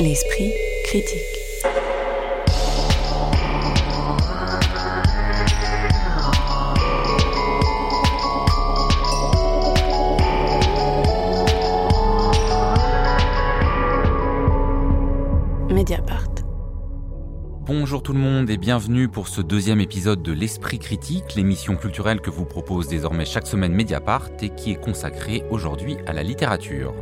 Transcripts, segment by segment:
L'esprit critique. Mediapart. Bonjour tout le monde et bienvenue pour ce deuxième épisode de L'Esprit Critique, l'émission culturelle que vous propose désormais chaque semaine Mediapart et qui est consacrée aujourd'hui à la littérature.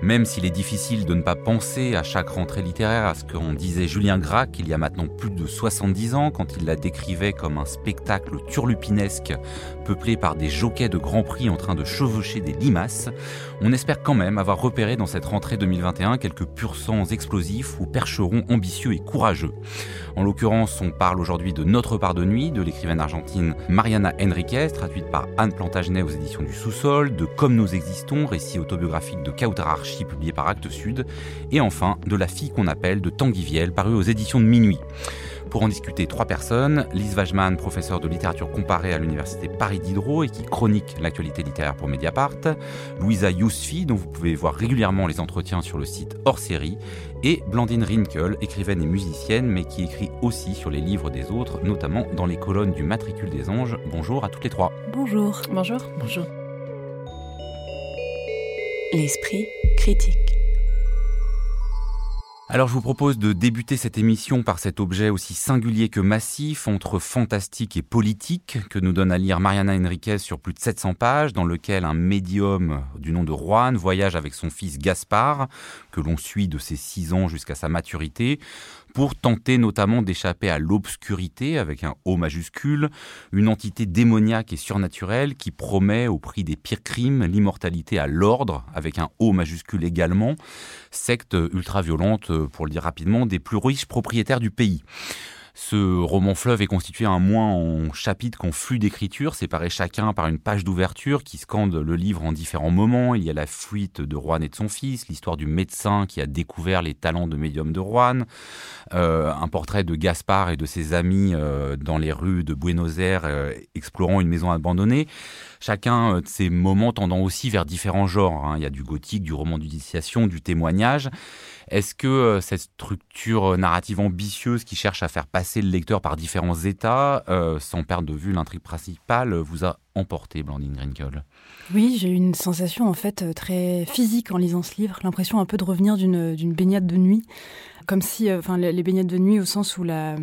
Même s'il est difficile de ne pas penser à chaque rentrée littéraire à ce qu'en disait Julien Gracq il y a maintenant plus de 70 ans quand il la décrivait comme un spectacle turlupinesque peuplé par des jockeys de Grand Prix en train de chevaucher des limaces, on espère quand même avoir repéré dans cette rentrée 2021 quelques pur sangs explosifs ou percherons ambitieux et courageux. En l'occurrence, on parle aujourd'hui de Notre part de nuit de l'écrivaine argentine Mariana Enriquez, traduite par Anne Plantagenet aux éditions du Sous-sol, de Comme nous existons, récit autobiographique de Kautararchi publié par Actes Sud, et enfin de La fille qu'on appelle de Tanguy Viel, paru aux éditions de Minuit. Pour en discuter, trois personnes. Lise Wajman, professeure de littérature comparée à l'université Paris Diderot et qui chronique l'actualité littéraire pour Mediapart. Louisa Yousfi, dont vous pouvez voir régulièrement les entretiens sur le site hors série. Et Blandine Rinkel, écrivaine et musicienne, mais qui écrit aussi sur les livres des autres, notamment dans les colonnes du Matricule des Anges. Bonjour à toutes les trois. Bonjour. Bonjour. Bonjour. L'esprit critique. Alors je vous propose de débuter cette émission par cet objet aussi singulier que massif, entre fantastique et politique, que nous donne à lire Mariana Enriquez sur plus de 700 pages, dans lequel un médium du nom de Juan voyage avec son fils Gaspard, que l'on suit de ses 6 ans jusqu'à sa maturité, pour tenter notamment d'échapper à l'obscurité avec un O majuscule, une entité démoniaque et surnaturelle qui promet au prix des pires crimes l'immortalité à l'ordre avec un O majuscule également, secte ultra-violente pour le dire rapidement des plus riches propriétaires du pays. Ce roman fleuve est constitué un moins en chapitres qu'en flux d'écriture, séparés chacun par une page d'ouverture qui scande le livre en différents moments. Il y a la fuite de Juan et de son fils, l'histoire du médecin qui a découvert les talents de médium de Juan, euh, un portrait de Gaspard et de ses amis euh, dans les rues de Buenos Aires euh, explorant une maison abandonnée. Chacun de ces moments tendant aussi vers différents genres. hein. Il y a du gothique, du roman d'initiation, du témoignage. Est-ce que euh, cette structure narrative ambitieuse qui cherche à faire passer le lecteur par différents états, euh, sans perdre de vue l'intrigue principale, vous a emporté, Blandine Grinkel? Oui, j'ai eu une sensation en fait euh, très physique en lisant ce livre, l'impression un peu de revenir d'une baignade de nuit, comme si, euh, enfin, les baignades de nuit au sens où la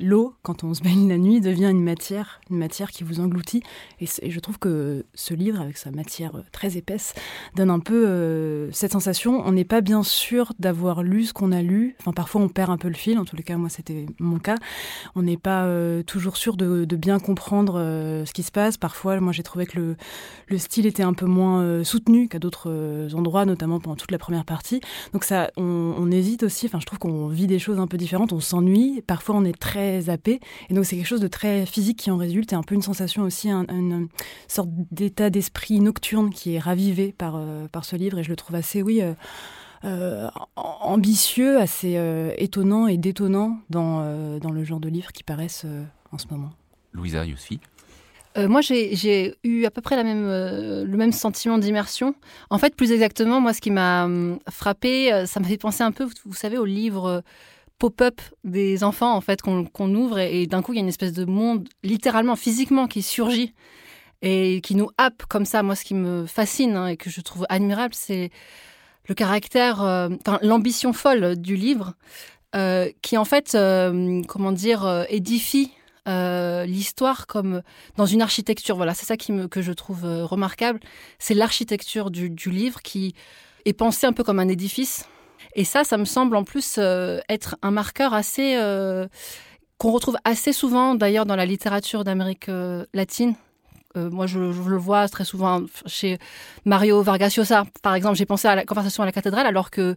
l'eau, quand on se baigne la nuit, devient une matière, une matière qui vous engloutit. Et, je trouve que ce livre, avec sa matière euh, très épaisse, donne un peu euh, cette sensation. On n'est pas bien sûr d'avoir lu ce qu'on a lu. Enfin, parfois on perd un peu le fil. En tous les cas, moi, c'était mon cas. On n'est pas euh, toujours sûr de, bien comprendre ce qui se passe. Parfois, moi, j'ai trouvé que le, le style était un peu moins soutenu qu'à d'autres endroits, notamment pendant toute la première partie. Donc ça, on, on hésite aussi. Enfin, je trouve qu'on vit des choses un peu différentes. On s'ennuie. Parfois, on est très zappé. Et donc, c'est quelque chose de très physique qui en résulte. Et un peu une sensation aussi, un- une sorte d'état d'esprit nocturne qui est ravivé par, euh, par ce livre. Et je le trouve assez, oui. euh, euh, ambitieux, assez euh, étonnant et détonnant dans, euh, dans le genre de livres qui paraissent euh, en ce moment. Louisa Euh, moi, j'ai j'ai eu à peu près la même, le même sentiment d'immersion. En fait, plus exactement, moi, ce qui m'a hum, frappé, ça m'a fait penser un peu, vous, vous savez, au livre euh, pop-up des enfants, en fait, qu'on ouvre et, d'un coup, il y a une espèce de monde, littéralement, physiquement, qui surgit et qui nous happe comme ça. Moi, ce qui me fascine hein, et que je trouve admirable, c'est le caractère, euh, l'ambition folle du livre, euh, qui en fait, euh, comment dire, euh, édifie l'histoire comme dans une architecture. Voilà, c'est ça qui me, que je trouve remarquable. C'est l'architecture du livre qui est pensée un peu comme un édifice. Et ça, ça me semble en plus euh, être un marqueur assez euh, qu'on retrouve assez souvent d'ailleurs dans la littérature d'Amérique euh, latine. Moi, je, le vois très souvent chez Mario Vargas Llosa, par exemple. J'ai pensé à la conversation à la cathédrale, alors que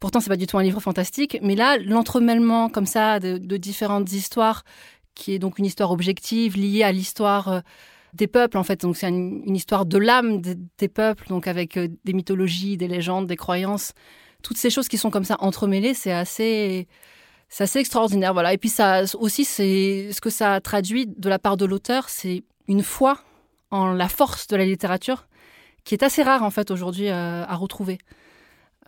pourtant c'est pas du tout un livre fantastique. Mais là, l'entremêlement comme ça de, différentes histoires qui est donc une histoire objective liée à l'histoire des peuples en fait. Donc c'est une, histoire de l'âme des, peuples, donc avec des mythologies, des légendes, des croyances, toutes ces choses qui sont comme ça entremêlées, c'est assez c'est assez extraordinaire. Voilà. Et puis ça aussi, c'est ce que ça traduit de la part de l'auteur, c'est une foi en la force de la littérature qui est assez rare en fait aujourd'hui euh, à retrouver.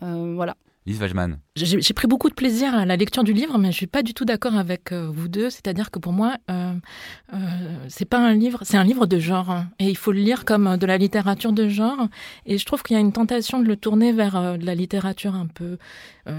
Euh, voilà. Lise Wajman. J'ai pris beaucoup de plaisir à la lecture du livre, mais je suis pas du tout d'accord avec euh, vous deux. C'est-à-dire que pour moi, euh, euh, c'est pas un livre, c'est un livre de genre, et il faut le lire comme de la littérature de genre. Et je trouve qu'il y a une tentation de le tourner vers de la littérature un peu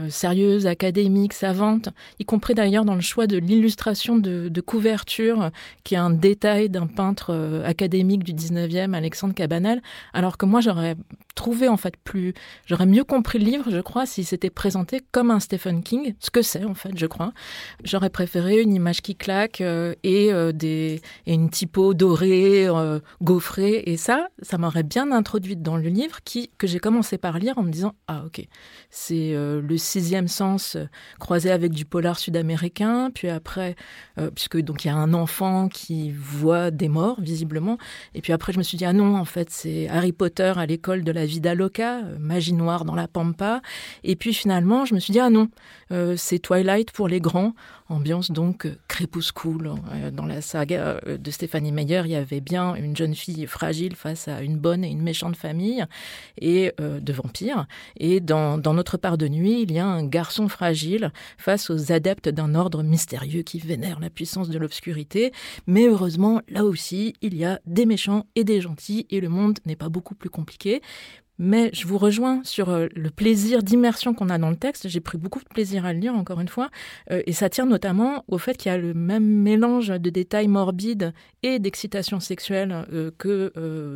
sérieuse, académique, savante, y compris d'ailleurs dans le choix de l'illustration de, de, couverture, qui est un détail d'un peintre académique du 19e, Alexandre Cabanel, alors que moi j'aurais trouvé en fait plus, j'aurais mieux compris le livre, je crois, si c'était présenté comme un Stephen King, ce que c'est en fait, je crois. J'aurais préféré une image qui claque euh, et euh, des et une typo dorée, euh, gaufrée, et ça, ça m'aurait bien introduite dans le livre qui que j'ai commencé par lire en me disant ah ok, c'est le sixième sens croisé avec du polar sud-américain, puis après puisque donc il y a un enfant qui voit des morts visiblement, et puis après je me suis dit ah non en fait c'est Harry Potter à l'école de la Vida Loca, euh, magie noire dans la pampa. Et puis finalement, je me suis dit, ah non, euh, c'est Twilight pour les grands, ambiance donc euh, crépuscule. Dans la saga de Stéphanie Meyer, il y avait bien une jeune fille fragile face à une bonne et une méchante famille et de vampires. Et dans, dans Notre part de nuit, il y a un garçon fragile face aux adeptes d'un ordre mystérieux qui vénère la puissance de l'obscurité. Mais heureusement, là aussi, il y a des méchants et des gentils et le monde n'est pas beaucoup plus compliqué. Mais je vous rejoins sur euh, le plaisir d'immersion qu'on a dans le texte. J'ai pris beaucoup de plaisir à le lire, encore une fois. Euh, et ça tient notamment au fait qu'il y a le même mélange de détails morbides et d'excitation sexuelle euh, que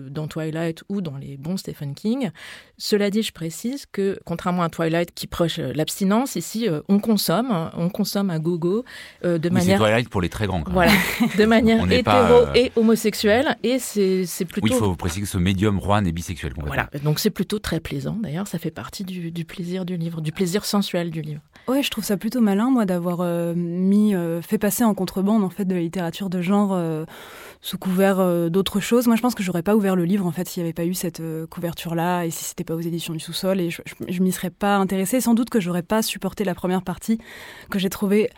dans Twilight ou dans les bons Stephen King. Cela dit, je précise que, contrairement à Twilight qui proche l'abstinence, ici, on consomme, on consomme à gogo de oui, manière... C'est Twilight pour les très grands. Voilà, de manière hétéro et homosexuelle. Et c'est plutôt... Oui, il faut préciser que ce médium Juan est bisexuel. Voilà, donc plutôt très plaisant. D'ailleurs, ça fait partie du, plaisir du livre, du plaisir sensuel du livre. Ouais, je trouve ça plutôt malin, moi, d'avoir euh, mis, euh, fait passer en contrebande en fait de la littérature de genre euh, sous couvert d'autres choses. Moi, je pense que j'aurais pas ouvert le livre en fait s'il n'y avait pas eu cette couverture-là et si c'était pas aux éditions du sous-sol et je, je, je m'y serais pas intéressée. Sans doute que j'aurais pas supporté la première partie que j'ai trouvée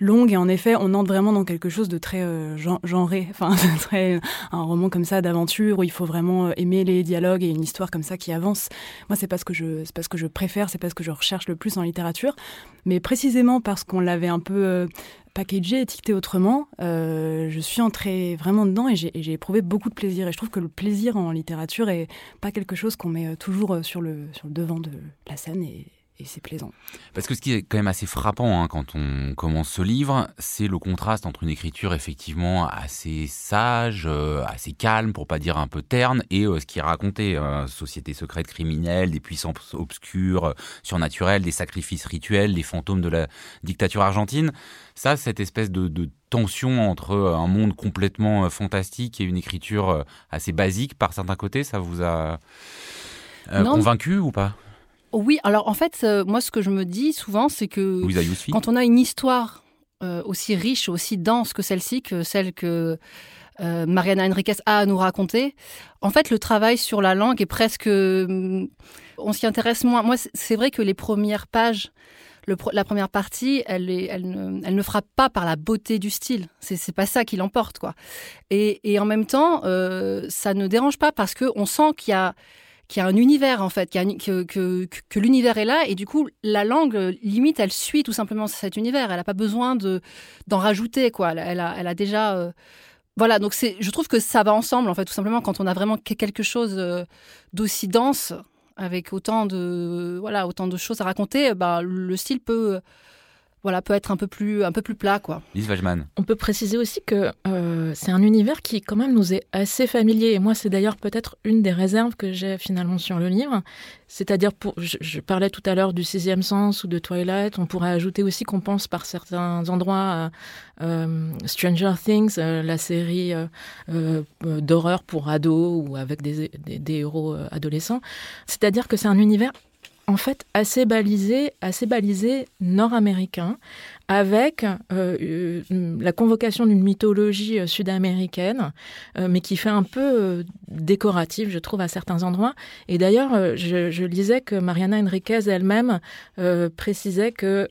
longue et en effet on entre vraiment dans quelque chose de très euh, genré, enfin euh, un roman comme ça d'aventure où il faut vraiment euh, aimer les dialogues et une histoire comme ça qui avance. Moi c'est pas ce que je c'est pas ce que je préfère, c'est pas ce que je recherche le plus en littérature, mais précisément parce qu'on l'avait un peu packagé, étiqueté autrement, je suis entrée vraiment dedans et j'ai éprouvé beaucoup de plaisir. Et je trouve que le plaisir en littérature est pas quelque chose qu'on met toujours sur le, sur le devant de la scène. Et c'est plaisant. Parce que ce qui est quand même assez frappant hein, quand on commence ce livre, c'est le contraste entre une écriture effectivement assez sage, euh, assez calme, pour pas dire un peu terne, et euh, ce qui est raconté, euh, société secrète criminelle, des puissances obscures, surnaturelles, des sacrifices rituels, les fantômes de la dictature argentine. Ça, cette espèce de, de tension entre un monde complètement fantastique et une écriture assez basique par certains côtés, ça vous a convaincu ou pas? Oui, alors en fait, euh, moi ce que je me dis souvent, c'est que quand on a une histoire euh, aussi riche, aussi dense que celle-ci, que celle que euh, Mariana Enriquez a à nous raconter, en fait le travail sur la langue est presque... on s'y intéresse moins. Moi, c'est vrai que les premières pages... la première partie, elle, elle, ne, frappe pas par la beauté du style. C'est pas ça qui l'emporte, quoi. Et, et, en même temps, ça ne dérange pas parce qu'on sent qu'il y a qu'il y a un univers en fait, que, l'univers est là et du coup la langue limite elle suit tout simplement cet univers. Elle n'a pas besoin de d'en rajouter quoi. Elle, a, elle a déjà euh, voilà donc c'est je trouve que ça va ensemble en fait tout simplement quand on a vraiment quelque chose euh, d'aussi dense avec autant de voilà autant de choses à raconter, bah, le style peut voilà, peut être un peu plus, un peu plus plat, quoi. Lise Wajman. On peut préciser aussi que euh, c'est un univers qui, quand même, nous est assez familier. Et moi, c'est d'ailleurs peut-être une des réserves que j'ai finalement sur le livre. C'est-à-dire, pour, je, parlais tout à l'heure du sixième sens ou de Twilight. On pourrait ajouter aussi qu'on pense par certains endroits à euh, Stranger Things, euh, la série d'horreur pour ados ou avec des, des héros adolescents. C'est-à-dire que c'est un univers en fait assez balisé, assez balisé nord-américain, avec euh, euh, la convocation d'une mythologie euh, sud-américaine, mais qui fait un peu décorative, je trouve, à certains endroits. Et d'ailleurs, je, lisais que Mariana Enriquez elle-même précisait que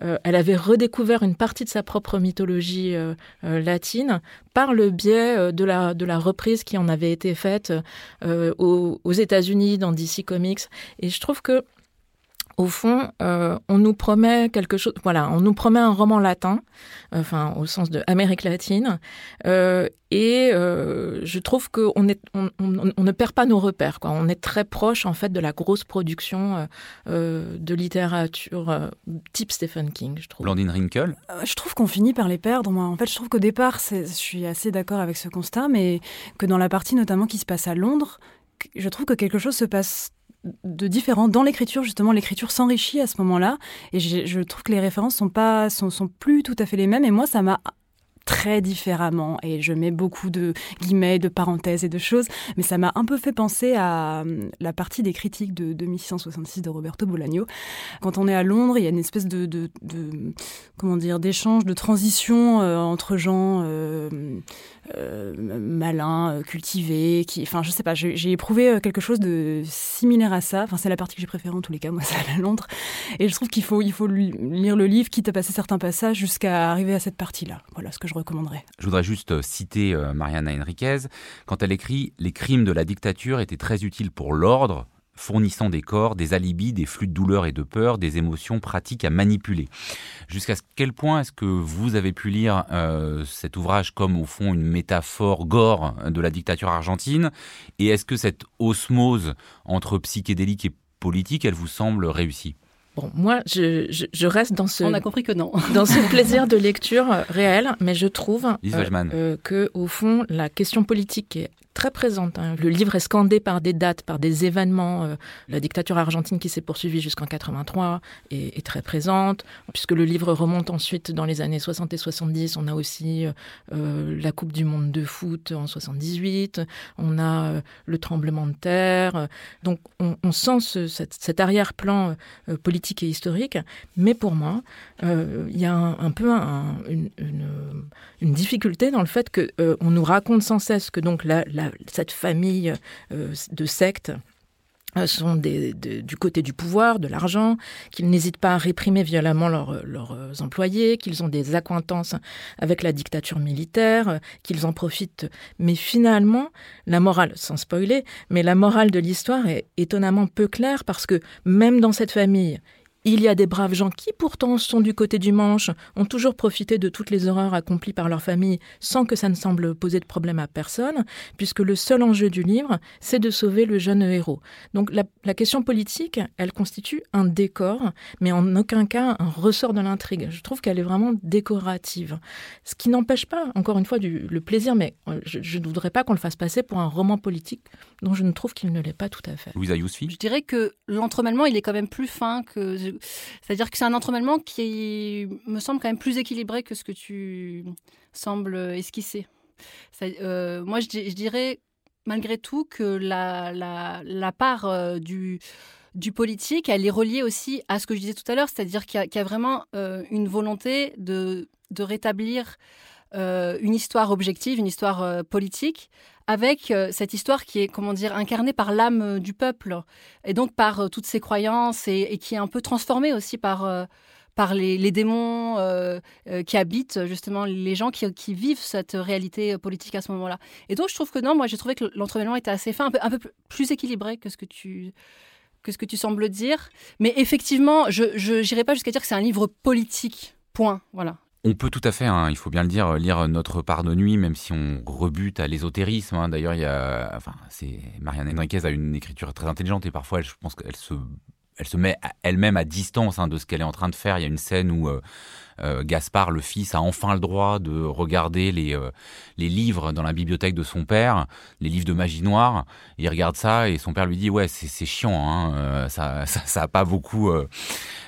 elle avait redécouvert une partie de sa propre mythologie latine par le biais de la, reprise qui en avait été faite aux États-Unis dans DC Comics. Et je trouve que au fond, euh, on nous promet quelque chose. Voilà, on nous promet un roman latin, enfin au sens de Amérique latine, euh, et euh, je trouve qu'on est, on, on, ne perd pas nos repères. Quoi. On est très proche en fait de la grosse production de littérature type Stephen King, je trouve. Blandine Rinkel. je trouve qu'on finit par les perdre. Moi, en fait, je trouve qu'au départ, je suis assez d'accord avec ce constat, mais que dans la partie notamment qui se passe à Londres, je trouve que quelque chose se passe de différent dans l'écriture justement l'écriture s'enrichit à ce moment-là. Et je, trouve que les références sont pas sont, sont plus tout à fait les mêmes. Et moi ça m'a très différemment et je mets beaucoup de guillemets, de parenthèses et de choses, mais ça m'a un peu fait penser à hum, la partie des critiques de 2666 de Roberto Bolaño. Quand on est à Londres, il y a une espèce de, comment dire d'échange, de transition euh, entre gens euh, euh, malins, cultivés, qui, enfin je sais pas, j'ai éprouvé quelque chose de similaire à ça. Enfin c'est la partie que j'ai préférée en tous les cas, moi c'est à Londres, et je trouve qu'il faut il faut lire le livre, quitte à passer certains passages jusqu'à arriver à cette partie-là. Voilà ce que je Je voudrais juste euh, citer euh, Mariana Enriquez. Quand elle écrit Les crimes de la dictature étaient très utiles pour l'ordre, fournissant des corps, des alibis, des flux de douleur et de peur, des émotions pratiques à manipuler. Jusqu'à quel point est-ce que vous avez pu lire euh, cet ouvrage comme au fond une métaphore gore de la dictature argentine? Et est-ce que cette osmose entre psychédélique et politique, elle vous semble réussie? Bon, moi, je, reste dans ce. On a compris que non. dans ce plaisir de lecture réel, mais je trouve euh, euh, que, au fond, la question politique est très présente. Hein. Le livre est scandé par des dates, par des événements. Euh, la dictature argentine qui s'est poursuivie jusqu'en 83 est, très présente, puisque le livre remonte ensuite dans les années 60 et 70. On a aussi euh, la Coupe du Monde de foot en 78. On a euh, le tremblement de terre. Donc on, sent ce, cet, arrière-plan euh, politique et historique. Mais pour moi, euh, il y a un, peu un, une, difficulté dans le fait que on nous raconte sans cesse que donc la cette famille euh, de sectes euh, sont du côté du pouvoir, de l'argent, qu'ils n'hésitent pas à réprimer violemment leurs, leurs employés, qu'ils ont des accointances avec la dictature militaire, qu'ils en profitent. Mais finalement, la morale, sans spoiler, mais la morale de l'histoire est étonnamment peu claire parce que même dans cette famille, il y a des braves gens qui pourtant sont du côté du manche, ont toujours profité de toutes les horreurs accomplies par leur famille sans que ça ne semble poser de problème à personne, puisque le seul enjeu du livre, c'est de sauver le jeune héros. Donc la, la, question politique, elle constitue un décor, mais en aucun cas un ressort de l'intrigue. Je trouve qu'elle est vraiment décorative. Ce qui n'empêche pas, encore une fois, du, le plaisir, mais euh, je ne voudrais pas qu'on le fasse passer pour un roman politique dont je ne trouve qu'il ne l'est pas tout à fait. Louisa Yousfi Je dirais que l'entremêlement, il est quand même plus fin que c'est-à-dire que c'est un entremêlement qui me semble quand même plus équilibré que ce que tu sembles esquisser. Euh, moi, je, dirais malgré tout que la, la, part euh, du, du politique, elle est reliée aussi à ce que je disais tout à l'heure, c'est-à-dire qu'il y, a vraiment euh, une volonté de, de rétablir une histoire objective, une histoire politique, avec euh, cette histoire qui est, comment dire, incarnée par l'âme euh, du peuple, et donc par euh, toutes ses croyances, et, qui est un peu transformée aussi par, par les, démons qui habitent justement les gens qui, vivent cette réalité politique à ce moment-là. Et donc je trouve que non, moi j'ai trouvé que l'entremêlement était assez fin, un peu, plus équilibré que ce que tu que ce que tu sembles dire. Mais effectivement, je n'irai pas jusqu'à dire que c'est un livre politique. Point. Voilà. On peut tout à fait, hein, il faut bien le dire, lire Notre part de nuit, même si on rebute à l'ésotérisme. Hein. D'ailleurs, il y a, enfin, c'est Marianne Enriquez a une écriture très intelligente et parfois, je pense qu'elle se, elle se met elle-même à distance hein, de ce qu'elle est en train de faire. Il y a une scène où euh, euh, Gaspard, le fils, a enfin le droit de regarder les, euh, les livres dans la bibliothèque de son père, les livres de magie noire. Il regarde ça et son père lui dit ouais c'est chiant, hein, euh, ça, ça, ça a pas beaucoup.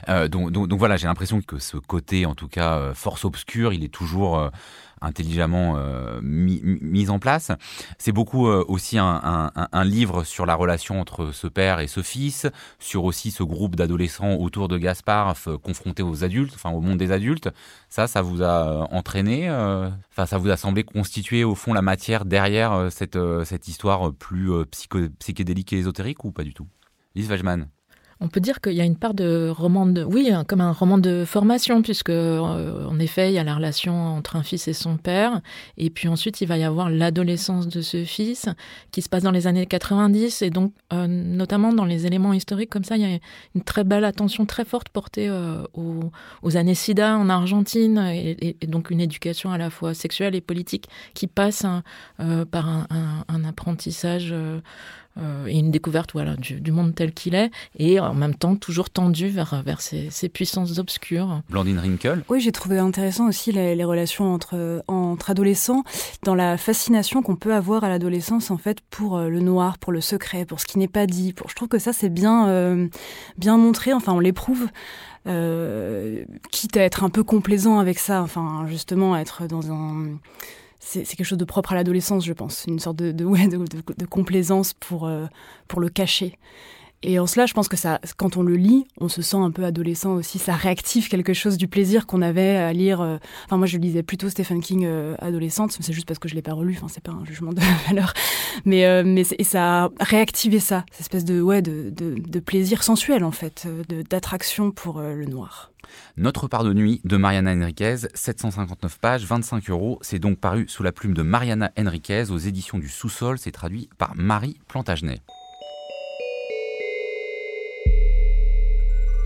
donc, donc, donc, voilà, j'ai l'impression que ce côté, en tout cas force obscure, il est toujours intelligemment euh, mis, mis, en place. C'est beaucoup euh, aussi un, livre sur la relation entre ce père et ce fils, sur aussi ce groupe d'adolescents autour de Gaspard confrontés aux adultes, enfin au monde des adultes. Ça, ça vous a euh, entraîné, enfin ça vous a semblé constituer au fond la matière derrière cette, cette histoire plus psychédélique et ésotérique ou pas du tout? Lise Wajman On peut dire qu'il y a une part de roman de, oui, comme un roman de formation, puisque euh, en effet, il y a la relation entre un fils et son père, et puis ensuite il va y avoir l'adolescence de ce fils qui se passe dans les années 90, et donc euh, notamment dans les éléments historiques comme ça, il y a une très belle attention très forte portée euh, aux, années SIDA en Argentine, et, donc une éducation à la fois sexuelle et politique qui passe hein, par un, un apprentissage euh, et une découverte voilà, du, monde tel qu'il est, et en même temps toujours tendu vers, vers ces, puissances obscures. Blandine Rinkel Oui, j'ai trouvé intéressant aussi les, relations entre, entre adolescents, dans la fascination qu'on peut avoir à l'adolescence en fait pour euh, le noir, pour le secret, pour ce qui n'est pas dit. Pour, je trouve que ça c'est bien, euh, bien montré, enfin on l'éprouve. quitte à être un peu complaisant avec ça, enfin justement être dans un c'est quelque chose de propre à l'adolescence, je pense, une sorte de, ouais, de complaisance pour, euh, pour le cacher. Et en cela, je pense que ça, quand on le lit, on se sent un peu adolescent aussi. Ça réactive quelque chose du plaisir qu'on avait à lire. Euh, enfin, moi, je lisais plutôt Stephen King euh, adolescente. C'est juste parce que je l'ai pas relu. Enfin, c'est pas un jugement de valeur. Mais, mais et ça a réactivé ça, cette espèce de, ouais, de, de plaisir sensuel, en fait, d'attraction pour le noir. Notre part de nuit de Mariana Enriquez, 759 pages, 25 euros. C'est donc paru sous la plume de Mariana Enriquez aux éditions du Sous-sol. C'est traduit par Marie Plantagenet.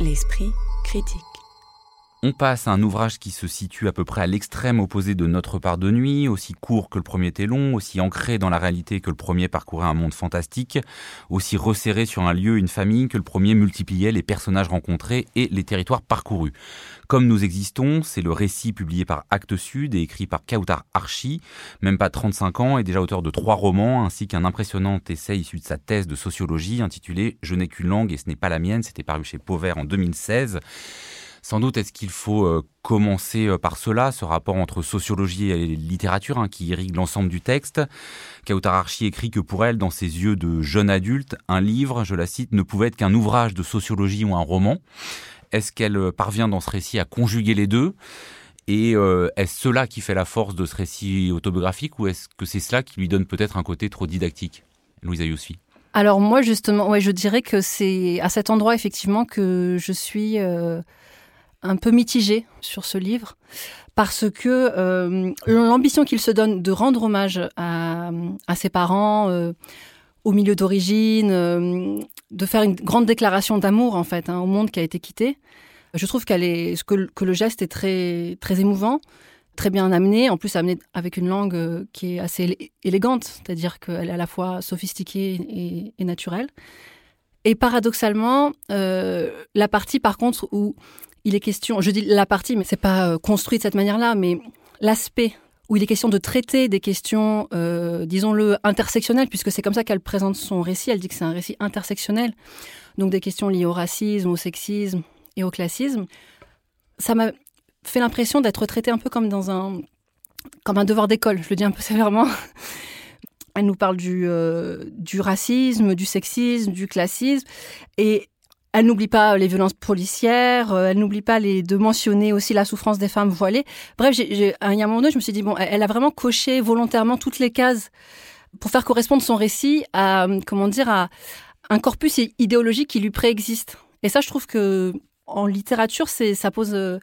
L'esprit critique. On passe à un ouvrage qui se situe à peu près à l'extrême opposé de Notre part de nuit, aussi court que le premier était long, aussi ancré dans la réalité que le premier parcourait un monde fantastique, aussi resserré sur un lieu, une famille que le premier multipliait les personnages rencontrés et les territoires parcourus. Comme nous existons, c'est le récit publié par Actes Sud et écrit par Kautar Archi, même pas 35 ans et déjà auteur de trois romans, ainsi qu'un impressionnant essai issu de sa thèse de sociologie intitulé Je n'ai qu'une langue et ce n'est pas la mienne, c'était paru chez Pauvert en 2016. Sans doute, est-ce qu'il faut euh, commencer euh, par cela, ce rapport entre sociologie et littérature hein, qui irrigue l'ensemble du texte. Kautar Archi écrit que pour elle, dans ses yeux de jeune adulte, un livre, je la cite, ne pouvait être qu'un ouvrage de sociologie ou un roman. Est-ce qu'elle euh, parvient dans ce récit à conjuguer les deux? Et est-ce cela qui fait la force de ce récit autobiographique ou est-ce que c'est cela qui lui donne peut-être un côté trop didactique? Louisa Yousfi. Alors moi justement, je dirais que c'est à cet endroit effectivement que je suis un peu mitigé sur ce livre parce que euh, l'ambition qu'il se donne de rendre hommage à, ses parents, euh, au milieu d'origine, euh, de faire une grande déclaration d'amour en fait hein, au monde qui a été quitté, je trouve qu'elle est que, que, le geste est très très émouvant, très bien amené, en plus amené avec une langue qui est assez élégante, c'est-à-dire qu'elle est à la fois sophistiquée et naturelle. Et paradoxalement, la partie par contre où il est question, je dis la partie, mais c'est pas euh, construit de cette manière-là, mais l'aspect où il est question de traiter des questions, euh, disons-le, intersectionnelles, puisque c'est comme ça qu'elle présente son récit. Elle dit que c'est un récit intersectionnel, donc des questions liées au racisme, au sexisme et au classisme. Ça m'a fait l'impression d'être traité un peu comme dans un, comme un devoir d'école. Je le dis un peu sévèrement. Elle nous parle du, euh, du racisme, du sexisme, du classisme, et elle n'oublie pas les violences policières, euh, elle n'oublie pas les, de mentionner aussi la souffrance des femmes voilées. Bref, j'ai, à un moment donné, je me suis dit, bon, elle, a vraiment coché volontairement toutes les cases pour faire correspondre son récit à, comment dire, à un corpus idéologique qui lui préexiste. Et ça, je trouve que en littérature, ça, pose, euh,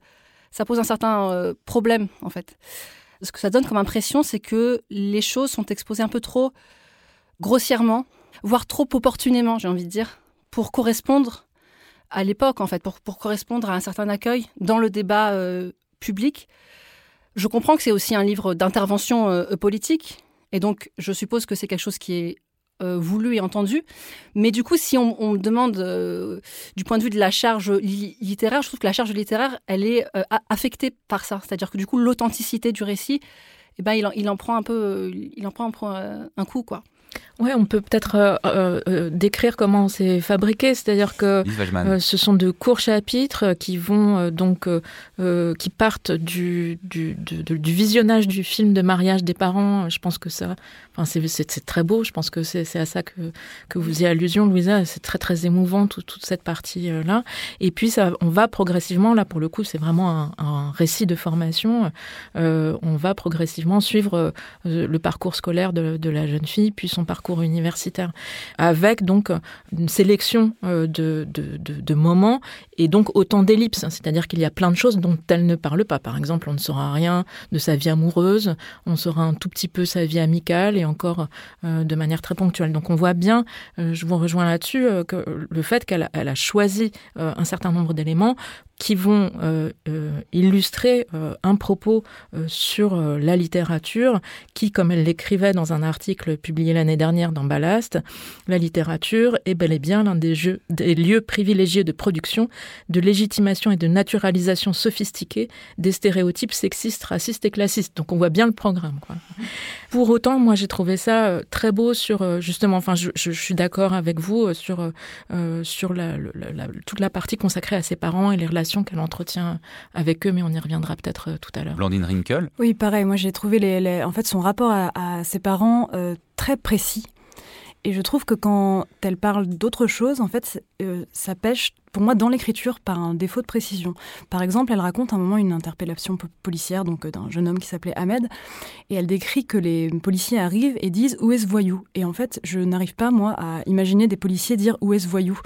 ça pose un certain euh, problème, en fait. Ce que ça donne comme impression, c'est que les choses sont exposées un peu trop grossièrement, voire trop opportunément, j'ai envie de dire, pour correspondre à l'époque, en fait, pour, pour, correspondre à un certain accueil dans le débat euh, public. Je comprends que c'est aussi un livre d'intervention euh, politique, et donc je suppose que c'est quelque chose qui est euh, voulu et entendu. Mais du coup, si on, on me demande du point de vue de la charge littéraire, je trouve que la charge littéraire, elle est affectée par ça. C'est-à-dire que du coup, l'authenticité du récit, eh ben, il, en, prend un peu, il en prend un coup, quoi. Ouais, on peut peut-être euh, euh, euh, décrire comment c'est fabriqué, c'est-à-dire que ce sont de courts chapitres qui vont donc qui partent du, du, du, visionnage du film de mariage des parents. Je pense que ça, enfin c'est très beau. Je pense que c'est à ça que que vous y allusion, Louisa. C'est très très émouvant toute cette partie là. Et puis ça, on va progressivement là pour le coup, c'est vraiment un, un, récit de formation. on va progressivement suivre le parcours scolaire de, de la jeune fille, puis son parcours universitaire, avec donc une sélection de, de, moments et donc autant d'ellipses. C'est-à-dire qu'il y a plein de choses dont elle ne parle pas. Par exemple, on ne saura rien de sa vie amoureuse, on saura un tout petit peu sa vie amicale et encore de manière très ponctuelle. Donc on voit bien, je vous rejoins là-dessus, que le fait qu'elle elle a choisi un certain nombre d'éléments qui vont euh, euh, illustrer euh, un propos sur la littérature qui, comme elle l'écrivait dans un article publié l'année dernière dans Ballast, la littérature est bel et bien l'un des, lieux privilégiés de production, de légitimation et de naturalisation sophistiquée des stéréotypes sexistes, racistes et classistes. Donc on voit bien le programme. Pour autant, moi j'ai trouvé ça très beau sur justement, enfin je, suis d'accord avec vous sur, toute la partie consacrée à ses parents et les relations qu'elle entretient avec eux, mais on y reviendra peut-être euh, tout à l'heure. Blandine Rinkel Oui, pareil. Moi, j'ai trouvé les, en fait son rapport à, ses parents euh, très précis. Et je trouve que quand elle parle d'autre chose, en fait, euh, ça pêche pour moi dans l'écriture par un défaut de précision. Par exemple, elle raconte un moment une interpellation policière donc d'un jeune homme qui s'appelait Ahmed et elle décrit que les policiers arrivent et disent où est ce voyou? Et en fait, je n'arrive pas moi à imaginer des policiers dire où est ce voyou?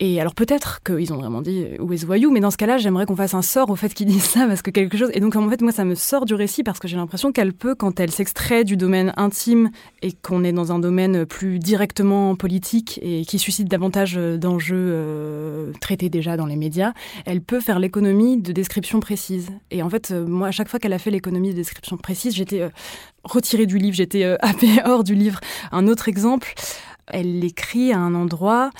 Et alors peut-être qu'ils ont vraiment dit euh, où est ce voyou, mais dans ce cas-là, j'aimerais qu'on fasse un sort au fait qu'ils disent ça, parce que quelque chose. Et donc en fait, moi, ça me sort du récit parce que j'ai l'impression qu'elle peut, quand elle s'extrait du domaine intime et qu'on est dans un domaine plus directement politique et qui suscite davantage euh, d'enjeux euh, traités déjà dans les médias, elle peut faire l'économie de descriptions précises. Et en fait, moi, à chaque fois qu'elle a fait l'économie de descriptions précises, j'étais retirée du livre, j'étais happée hors du livre. Un autre exemple, elle l'écrit à un endroit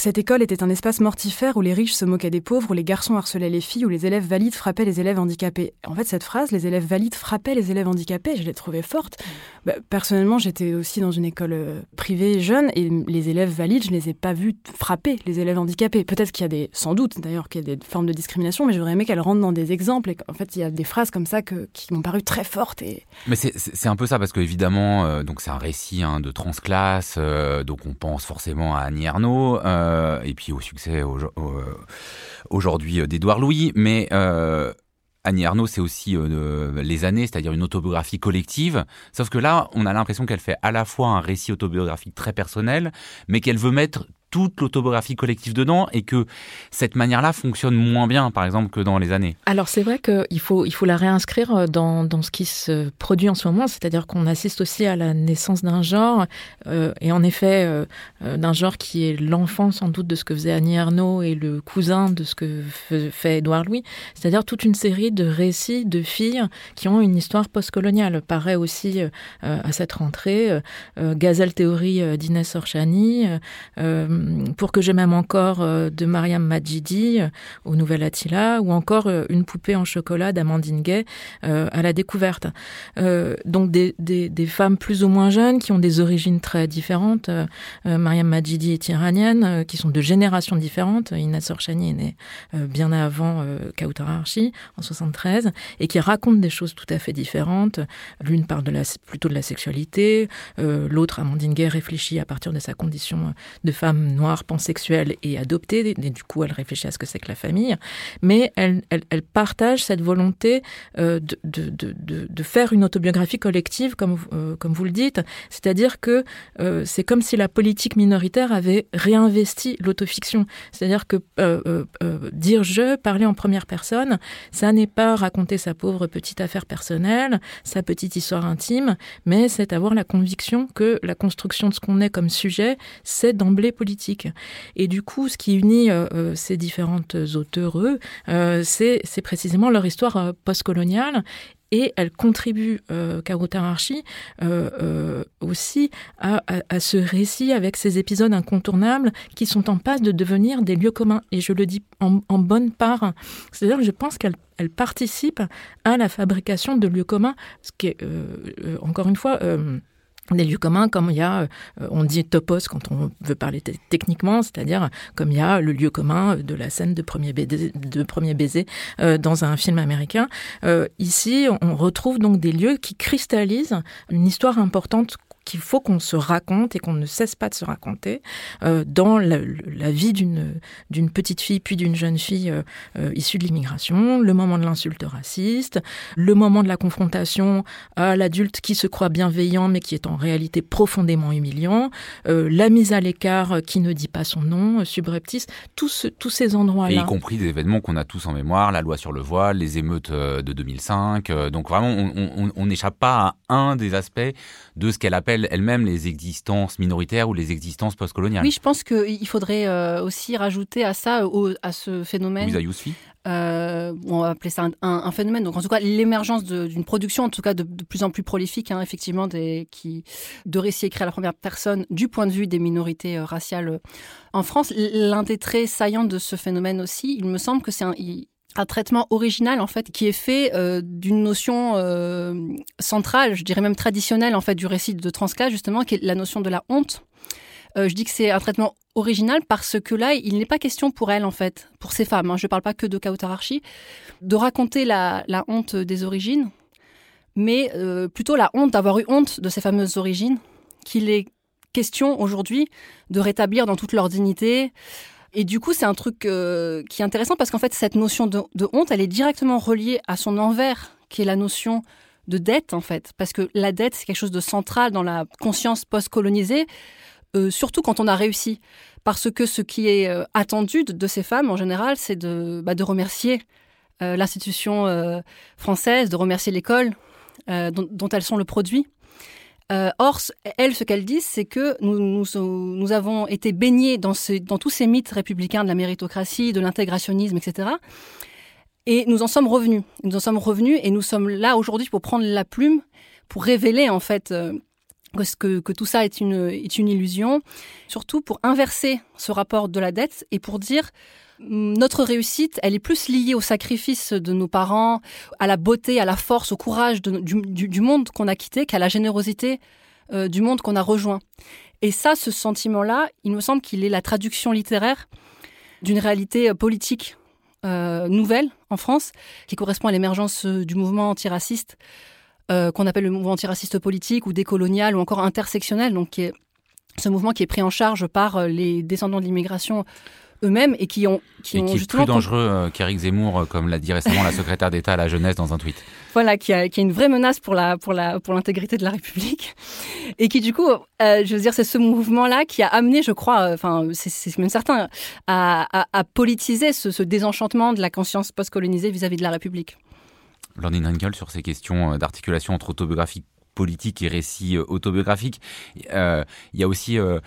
cette école était un espace mortifère où les riches se moquaient des pauvres, où les garçons harcelaient les filles, où les élèves valides frappaient les élèves handicapés. En fait, cette phrase, les élèves valides frappaient les élèves handicapés, je l'ai trouvée forte. Bah, personnellement, j'étais aussi dans une école euh, privée jeune et les élèves valides, je ne les ai pas vus frapper les élèves handicapés. Peut-être qu'il y a des, sans doute d'ailleurs, qu'il y a des formes de discrimination, mais j'aurais aimé qu'elle rentre dans des exemples. En fait, il y a des phrases comme ça qui m'ont paru très fortes. Mais c'est un peu ça, parce qu'évidemment, euh, c'est un récit hein, de transclasse, euh, donc on pense forcément à Annie Ernaux. Euh, et puis au succès aujourd'hui d'Édouard Louis. Mais euh, Annie Arnaud, c'est aussi euh, les années, c'est-à-dire une autobiographie collective. Sauf que là, on a l'impression qu'elle fait à la fois un récit autobiographique très personnel, mais qu'elle veut mettre toute l'autobiographie collective dedans et que cette manière-là fonctionne moins bien, par exemple, que dans les années. Alors c'est vrai qu'il faut, il faut la réinscrire euh, dans, dans ce qui se produit en ce moment, c'est-à-dire qu'on assiste aussi à la naissance d'un genre, euh, et en effet euh, d'un genre qui est l'enfant sans doute de ce que faisait Annie Ernaux et le cousin de ce que fait Édouard Louis, c'est-à-dire toute une série de récits de filles qui ont une histoire postcoloniale. Paraît aussi à cette rentrée Gazelle Théorie d'Inès Orchani, pour que je m'aime encore euh, de Mariam Majidi euh, au Nouvel Attila, ou encore euh, Une poupée en chocolat d'Amandine Gay à la découverte. donc des, femmes plus ou moins jeunes qui ont des origines très différentes. Mariam Majidi est iranienne, qui sont de générations différentes. Inès Orchani est née bien avant Kautar Archi, en 73, et qui racontent des choses tout à fait différentes. L'une parle de la, plutôt de la sexualité, l'autre, Amandine Gay, réfléchit à partir de sa condition de femme noire, pansexuelle et adoptée, et du coup elle réfléchit à ce que c'est que la famille, mais elle, partage cette volonté euh, de, faire une autobiographie collective, comme, euh, comme vous le dites, c'est-à-dire que euh, c'est comme si la politique minoritaire avait réinvesti l'autofiction, c'est-à-dire que dire je, parler en première personne, ça n'est pas raconter sa pauvre petite affaire personnelle, sa petite histoire intime, mais c'est avoir la conviction que la construction de ce qu'on est comme sujet, c'est d'emblée politique et du coup, ce qui unit euh, euh, ces différentes auteurs, euh, c'est précisément leur histoire postcoloniale et elle contribue, euh, Archi, aussi à, ce récit avec ces épisodes incontournables qui sont en passe de devenir des lieux communs. Et je le dis en, bonne part. C'est-à-dire que je pense qu'elle elle participe à la fabrication de lieux communs, ce qui est, encore une fois, des lieux communs comme il y a, euh, on dit topos quand on veut parler techniquement, c'est-à-dire comme il y a le lieu commun de la scène de premier baiser, de premier baiser euh, dans un film américain. Euh, ici, on retrouve donc des lieux qui cristallisent une histoire importante qu'il faut qu'on se raconte et qu'on ne cesse pas de se raconter euh, dans la, la vie d'une d'une petite fille puis d'une jeune fille euh, euh, issue de l'immigration, le moment de l'insulte raciste, le moment de la confrontation à l'adulte qui se croit bienveillant mais qui est en réalité profondément humiliant, euh, la mise à l'écart qui ne dit pas son nom, euh, subreptice, tous, ce- tous ces Et endroits-là. y compris des événements qu'on a tous en mémoire, la loi sur le voile, les émeutes euh, de 2005. euh, Donc vraiment, on n'échappe pas à un des aspects de ce qu'elle appelle elle-même les existences minoritaires ou les existences postcoloniales. Oui, je pense qu'il faudrait euh, aussi rajouter à ça, au- à ce phénomène, euh, on va appeler ça un, un- un phénomène. Donc en tout cas, l'émergence d'une production, en tout cas de, de plus en plus prolifique, hein, effectivement, des, qui, de récits écrits à la première personne du point de vue des minorités euh, raciales euh, en France. L'un des traits saillants de ce phénomène aussi, il me semble que c'est un, il- un traitement original en fait qui est fait euh, d'une notion euh, centrale, je dirais même traditionnelle en fait du récit de Transclasse justement, qui est la notion de la honte. Euh, je dis que c'est un traitement original parce que là, il n'est pas question pour elle, en fait, pour ces femmes, hein, je ne parle pas que de Kautar Archi, de raconter la, honte des origines, mais plutôt la honte d'avoir eu honte de ces fameuses origines, qu'il est question aujourd'hui de rétablir dans toute leur dignité. Et du coup, c'est un truc euh, qui est intéressant parce qu'en fait, cette notion de, honte, elle est directement reliée à son envers, qui est la notion de dette, en fait. Parce que la dette, c'est quelque chose de central dans la conscience post-colonisée, euh, surtout quand on a réussi. Parce que ce qui est euh, attendu de, ces femmes, en général, c'est de, bah, remercier l'institution française, de remercier l'école dont elles sont le produit. Euh, or, elles, ce qu'elles disent, c'est que nous, nous, nous avons été baignés dans, dans tous ces mythes républicains de la méritocratie, de l'intégrationnisme, etc. Et nous en sommes revenus. Nous en sommes revenus et nous sommes là aujourd'hui pour prendre la plume, pour révéler en fait euh, que, que, tout ça est une, est une illusion, surtout pour inverser ce rapport de la dette et pour dire notre réussite, elle est plus liée au sacrifice de nos parents, à la beauté, à la force, au courage du, monde qu'on a quitté, qu'à la générosité euh, du monde qu'on a rejoint. Et ça, ce sentiment-là, il me semble qu'il est la traduction littéraire d'une réalité euh, politique euh, nouvelle en France, qui correspond à l'émergence du mouvement antiraciste, qu'on appelle le mouvement antiraciste politique ou décolonial ou encore intersectionnel, donc ce mouvement qui est pris en charge par les descendants de l'immigration eux-mêmes et qui ont, qui et ont qui est justement plus dangereux euh, qu'Éric Zemmour, euh, comme l'a dit récemment la secrétaire d'État à la jeunesse dans un tweet. voilà, qui a, qui a une vraie menace pour la pour la pour l'intégrité de la République, et qui du coup, euh, je veux dire, c'est ce mouvement-là qui a amené, je crois, euh, enfin, c'est- c'est même certain, à, à, à politiser ce, ce désenchantement de la conscience post-colonisée vis-à-vis de la République. Lorne Henkel sur ces questions euh, d'articulation entre autobiographie politique et récit euh, autobiographique. Euh, Il y a aussi euh,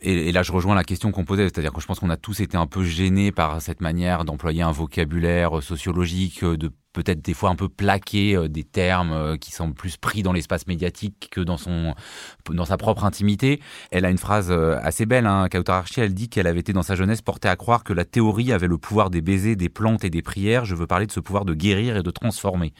et, là, je rejoins la question qu'on posait, c'est-à-dire que je pense qu'on a tous été un peu gênés par cette manière d'employer un vocabulaire euh, sociologique, euh, de peut-être des fois un peu plaquer euh, des termes qui semblent plus pris dans l'espace médiatique que dans son dans sa propre intimité. Elle a une phrase assez belle, hein, Kautar Archi, elle dit qu'elle avait été dans sa jeunesse portée à croire que la théorie avait le pouvoir des baisers, des plantes et des prières. Je veux parler de ce pouvoir de guérir et de transformer.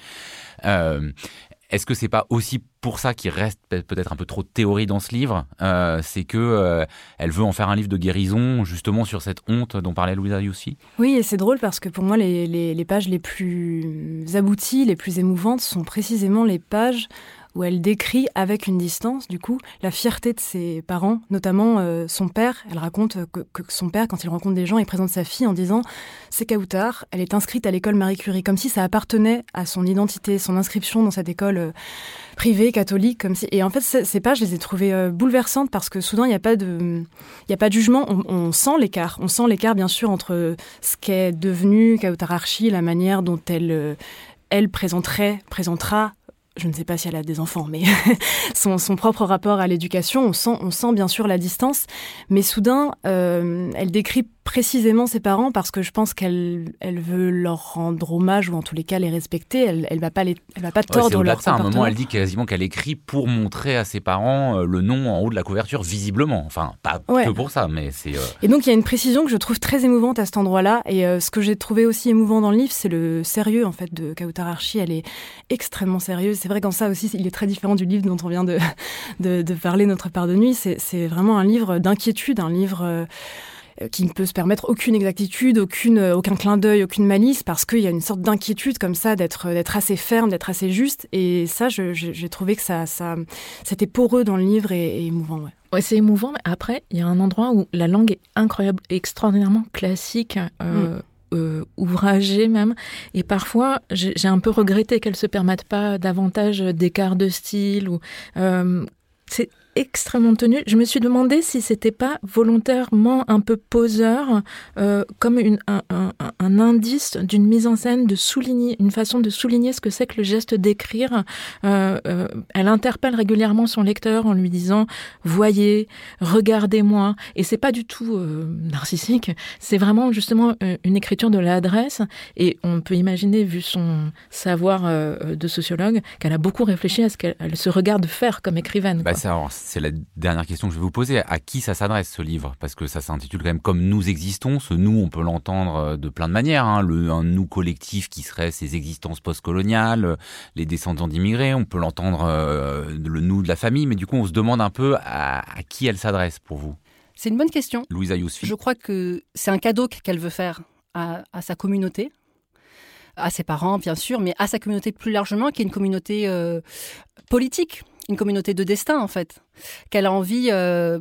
Est-ce que c'est pas aussi pour ça qu'il reste peut- peut-être un peu trop de théorie dans ce livre euh, C'est que euh, elle veut en faire un livre de guérison, justement sur cette honte dont parlait Louisa Youssi. Oui, et c'est drôle parce que pour moi, les pages les plus abouties, les plus émouvantes sont précisément les pages où elle décrit avec une distance, du coup, la fierté de ses parents, notamment euh, son père. Elle raconte que, que son père, quand il rencontre des gens, il présente sa fille en disant c'est Kautar, elle est inscrite à l'école Marie Curie, comme si ça appartenait à son identité, son inscription dans cette école euh, privée, catholique. Et en fait, ces pages, je les ai trouvées euh, bouleversantes parce que soudain, il n'y a pas de, a pas de jugement. On, sent l'écart. On sent l'écart, bien sûr, entre ce qu'est devenu Kautar Archi, la manière dont elle, euh, elle présenterait, présentera. Je ne sais pas si elle a des enfants, mais son, son propre rapport à l'éducation, on sent, on sent bien sûr la distance, mais soudain, euh, elle décrit précisément ses parents parce que je pense qu'elle elle veut leur rendre hommage ou en tous les cas les respecter. Elle, elle va pas les, elle va pas tordre leur ça. À un moment, elle dit quasiment qu'elle écrit pour montrer à ses parents euh, le nom en haut de la couverture, visiblement. Enfin, pas Ouais. que pour ça, mais c'est. euh, Et donc il y a une précision que je trouve très émouvante à cet endroit-là. Et euh, ce que j'ai trouvé aussi émouvant dans le livre, c'est le sérieux en fait de Kautar Archi. Elle est extrêmement sérieuse. C'est vrai qu'en ça aussi, il est très différent du livre dont on vient de, de, de parler, Notre part de nuit. C'est vraiment un livre d'inquiétude, un livre. euh, qui ne peut se permettre aucune exactitude, aucune, euh, aucun clin d'œil, aucune malice, parce qu'il y a une sorte d'inquiétude comme ça d'être d'être assez ferme, d'être assez juste. Et ça, j'ai trouvé que ça, ça c'était poreux dans le livre et, émouvant. Ouais. Ouais, c'est émouvant, mais après, il y a un endroit où la langue est incroyable, extraordinairement classique. Euh, mm. Euh, ouvragée même. Et parfois, j'ai un peu regretté qu'elle se permette pas davantage d'écart de style. Ou, euh, c'est extrêmement tenu. Je me suis demandé si c'était pas volontairement un peu poseur, euh, comme une, un, un, un, indice d'une mise en scène, de souligner, une façon de souligner ce que c'est que le geste d'écrire. Euh, euh, elle interpelle régulièrement son lecteur en lui disant "Voyez, regardez-moi." Et c'est pas du tout euh, narcissique. C'est vraiment justement euh, une écriture de l'adresse. Et on peut imaginer, vu son savoir euh, de sociologue, qu'elle a beaucoup réfléchi à ce qu'elle se regarde faire comme écrivaine. Bah, c'est la dernière question que je vais vous poser. À qui ça s'adresse ce livre? Parce que ça s'intitule quand même Comme nous existons. Ce nous, on peut l'entendre euh, de plein de manières. Hein. Le, un nous collectif qui serait ces existences postcoloniales, euh, les descendants d'immigrés. On peut l'entendre euh, le nous de la famille. Mais du coup, on se demande un peu à, qui elle s'adresse pour vous. C'est une bonne question. Louisa Yousfi. Je crois que c'est un cadeau qu'elle veut faire à, à, sa communauté, à ses parents, bien sûr, mais à sa communauté plus largement, qui est une communauté euh, politique une communauté de destin en fait, qu'elle a envie euh,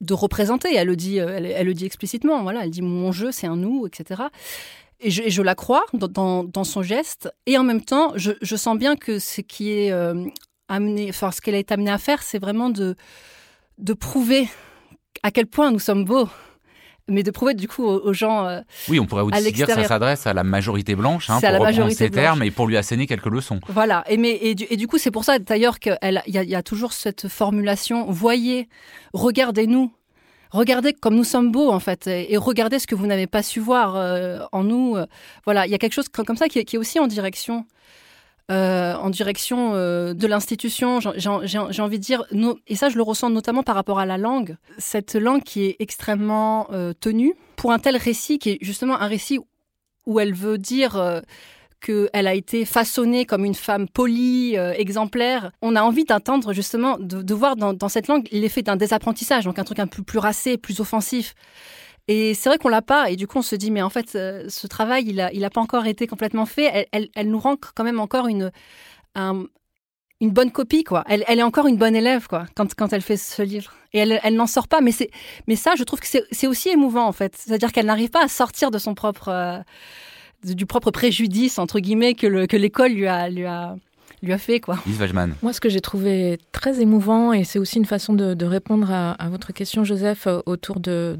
de représenter. Elle le dit, euh, elle, le dit explicitement. Voilà, elle dit mon jeu, c'est un nous, etc. Et je, la crois dans, son geste. Et en même temps, je, sens bien que ce qui est euh, amené, ce qu'elle est amenée à faire, c'est vraiment de de prouver à quel point nous sommes beaux mais de prouver du coup aux, gens. Euh, oui, on pourrait aussi dire que ça s'adresse à la majorité blanche, hein, pour la reprendre ces termes, et pour lui asséner quelques leçons. Voilà, et, mais, et, du, coup, c'est pour ça d'ailleurs qu'il y, y, a toujours cette formulation voyez, regardez-nous. Regardez comme nous sommes beaux en fait, et, regardez ce que vous n'avez pas su voir euh, en nous. voilà, il y a quelque chose comme ça qui qui est aussi en direction euh, en direction euh, de l'institution. J'ai envie de dire, et ça je le ressens notamment par rapport à la langue, cette langue qui est extrêmement euh, tenue pour un tel récit qui est justement un récit où elle veut dire qu'elle a été façonnée comme une femme polie, exemplaire. On a envie d'entendre justement, de, voir dans, dans, cette langue l'effet d'un désapprentissage, donc un truc un peu plus racé, plus offensif. Et c'est vrai qu'on l'a pas, et du coup on se dit, mais en fait, euh, ce travail, il a, il a pas encore été complètement fait. Elle, elle, nous rend quand même encore une, une bonne copie, quoi. Elle, elle, est encore une bonne élève, quoi, quand, quand elle fait ce livre. Et elle, elle n'en sort pas, mais c'est, mais ça, je trouve que c'est aussi émouvant, en fait. C'est-à-dire qu'elle n'arrive pas à sortir de son propre, euh, du propre préjudice entre guillemets que l'école lui a, lui a lui a fait. Quoi. Moi, ce que j'ai trouvé très émouvant, et c'est aussi une façon de, répondre à, votre question, Joseph, euh, autour de,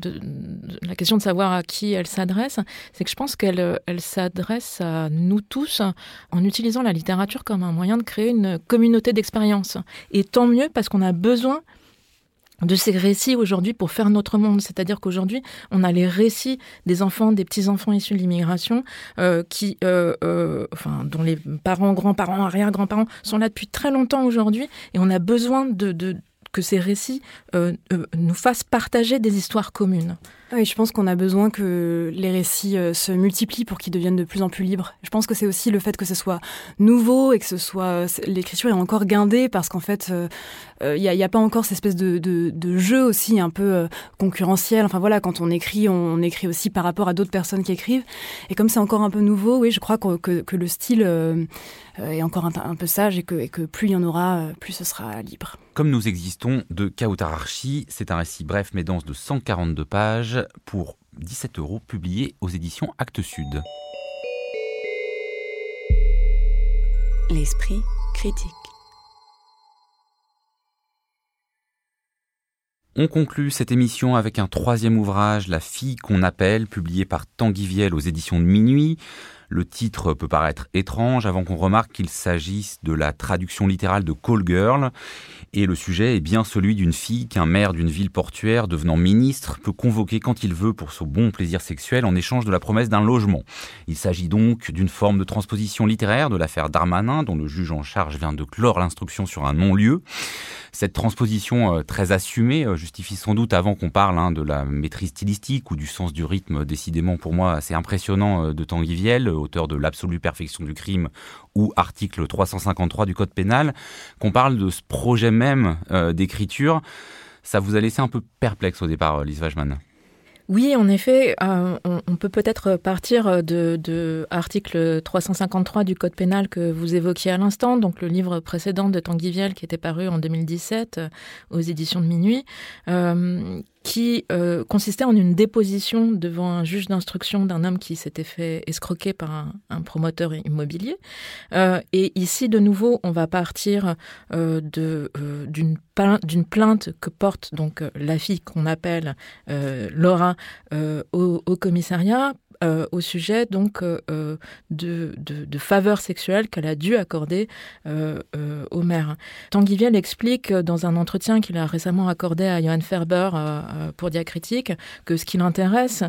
la question de savoir à qui elle s'adresse, c'est que je pense qu'elle elle, s'adresse à nous tous en utilisant la littérature comme un moyen de créer une communauté d'expérience. Et tant mieux parce qu'on a besoin de ces récits aujourd'hui pour faire notre monde. C'est-à-dire qu'aujourd'hui, on a les récits des enfants, des petits-enfants issus de l'immigration, euh, qui, euh, euh, enfin, dont les parents, grands-parents, arrière-grands-parents sont là depuis très longtemps aujourd'hui, et on a besoin de, de que ces récits nous fassent partager des histoires communes. Oui, je pense qu'on a besoin que les récits euh, se multiplient pour qu'ils deviennent de plus en plus libres. Je pense que c'est aussi le fait que ce soit nouveau et que ce soit euh, l'écriture est encore guindée parce qu'en fait, il euh, n'y a, pas encore cette espèce de, jeu aussi un peu concurrentiel. Enfin voilà, quand on écrit, on, écrit aussi par rapport à d'autres personnes qui écrivent. Et comme c'est encore un peu nouveau, oui, je crois que, que, le style est encore un, peu sage et que plus il y en aura, plus ce sera libre. Comme nous existons de Kautararchi, c'est un récit bref mais dense de 142 pages pour 17 euros, publié aux éditions Actes Sud. L'esprit critique. On conclut cette émission avec un troisième ouvrage, La fille qu'on appelle, publié par Tanguy Viel aux éditions de Minuit. Le titre peut paraître étrange avant qu'on remarque qu'il s'agisse de la traduction littérale de Call Girl. Et le sujet est bien celui d'une fille qu'un maire d'une ville portuaire devenant ministre peut convoquer quand il veut pour son bon plaisir sexuel en échange de la promesse d'un logement. Il s'agit donc d'une forme de transposition littéraire de l'affaire Darmanin dont le juge en charge vient de clore l'instruction sur un non-lieu. Cette transposition euh, très assumée euh, justifie sans doute avant qu'on parle hein, de la maîtrise stylistique ou du sens du rythme décidément pour moi assez impressionnant euh, de Tanguy Viel, auteur de L'absolue perfection du crime ou article 353 du Code pénal, qu'on parle de ce projet même d'écriture. Ça vous a laissé un peu perplexe au départ, Lise Wajman Oui, en effet, euh, on, peut peut-être partir de, de article 353 du Code pénal que vous évoquiez à l'instant, donc le livre précédent de Tanguy Viel qui était paru en 2017 euh, aux éditions de Minuit, euh, qui euh, consistait en une déposition devant un juge d'instruction d'un homme qui s'était fait escroquer par un, un promoteur immobilier. Euh, et ici, de nouveau, on va partir euh, de d'une d'une plainte que porte donc la fille qu'on appelle Laura au, au, commissariat euh, au sujet donc euh, euh, de, de, faveurs sexuelles qu'elle a dû accorder au maire. Tanguy Viel explique dans un entretien qu'il a récemment accordé à Johan Ferber pour Diacritique que ce qui l'intéresse,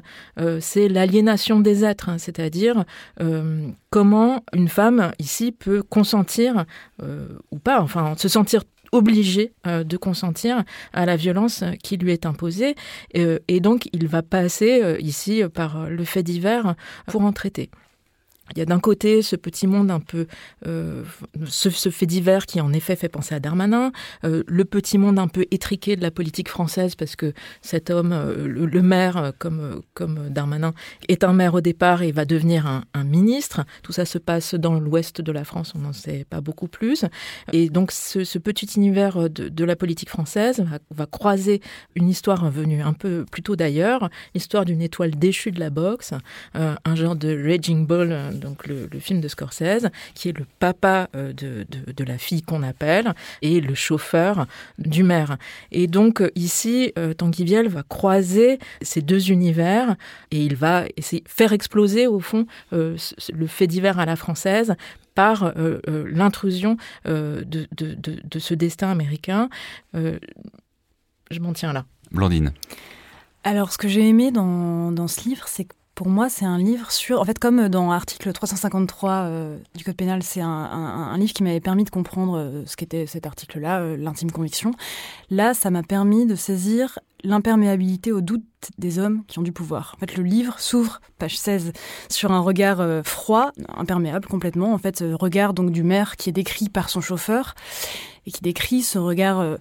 c'est l'aliénation des êtres, hein, c'est-à-dire comment une femme ici peut consentir ou pas, enfin se sentir obligé euh, de consentir à la violence qui lui est imposée. Euh, et donc, il va passer euh, ici par le fait divers pour en traiter. Il y a d'un côté ce petit monde un peu, euh, ce, fait divers qui en effet fait penser à Darmanin, euh, le petit monde un peu étriqué de la politique française parce que cet homme, euh, le, maire comme comme Darmanin, est un maire au départ et va devenir un, ministre. Tout ça se passe dans l'ouest de la France, on n'en sait pas beaucoup plus. Et donc ce, petit univers de, la politique française va, croiser une histoire venue un peu plutôt d'ailleurs, l'histoire d'une étoile déchue de la boxe, un genre de raging bull donc le, film de Scorsese, qui est le papa euh, de, de, la fille qu'on appelle et le chauffeur du maire. Et donc euh, ici, euh, Tanguy Viel va croiser ces deux univers et il va essayer faire exploser au fond le fait divers à la française par l'intrusion de, de, de, ce destin américain. je m'en tiens là. Blandine. Alors, ce que j'ai aimé dans, dans ce livre, c'est que pour moi, c'est un livre sur. En fait, comme dans l'article 353 euh, du Code pénal, c'est un, livre qui m'avait permis de comprendre euh, ce qu'était cet article-là, euh, l'intime conviction. Là, ça m'a permis de saisir l'imperméabilité aux doutes des hommes qui ont du pouvoir. En fait, le livre s'ouvre, page 16, sur un regard froid, imperméable complètement. En fait, regard donc du maire qui est décrit par son chauffeur et qui décrit ce regard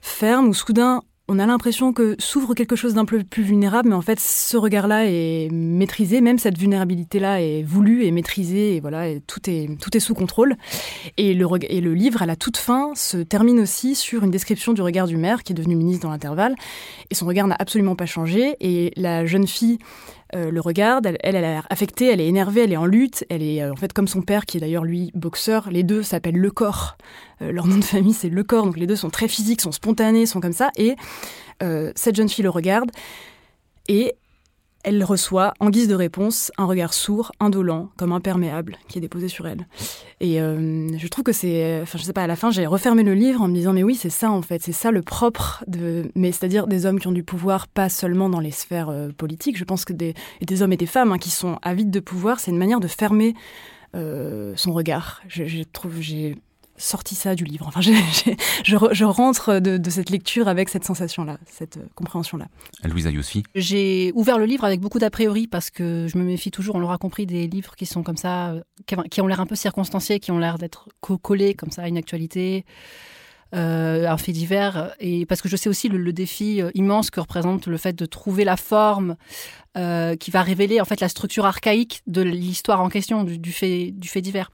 ferme où soudain on a l'impression que s'ouvre quelque chose d'un peu plus vulnérable, mais en fait, ce regard-là est maîtrisé, même cette vulnérabilité-là est voulue et maîtrisée, et voilà, tout est tout est sous contrôle. Et le et le livre, à la toute fin, se termine aussi sur une description du regard du maire, qui est devenu ministre dans l'intervalle, et son regard n'a absolument pas changé. Et la jeune fille euh, le regarde, elle, elle, est affectée, elle est énervée, elle est en lutte, elle est euh, en fait comme son père qui est d'ailleurs lui boxeur, les deux s'appellent Le Corps, euh, leur nom de famille c'est Le Corps, donc les deux sont très physiques, sont spontanés, sont comme ça, et cette jeune fille le regarde, et elle reçoit en guise de réponse un regard sourd, indolent, comme imperméable, qui est déposé sur elle. Et euh, je trouve que c'est, enfin je sais pas, à la fin j'ai refermé le livre en me disant mais oui c'est ça en fait, c'est ça le propre de, mais c'est-à-dire des hommes qui ont du pouvoir, pas seulement dans les sphères euh, politiques. Je pense que des, des hommes et des femmes hein, qui sont avides de pouvoir, c'est une manière de fermer euh, son regard. Je, je trouve, j'ai sorti ça du livre. Enfin, je, rentre de, cette lecture avec cette sensation-là, cette euh, compréhension-là. Louisa Yossi J'ai ouvert le livre avec beaucoup d'a priori parce que je me méfie toujours, on l'aura compris, des livres qui sont comme ça, euh, qui ont l'air un peu circonstanciés, qui ont l'air d'être collés comme ça à une actualité. Euh, un fait divers, et parce que je sais aussi le, défi euh, immense que représente le fait de trouver la forme euh, qui va révéler en fait la structure archaïque de l'histoire en question du, fait du fait divers.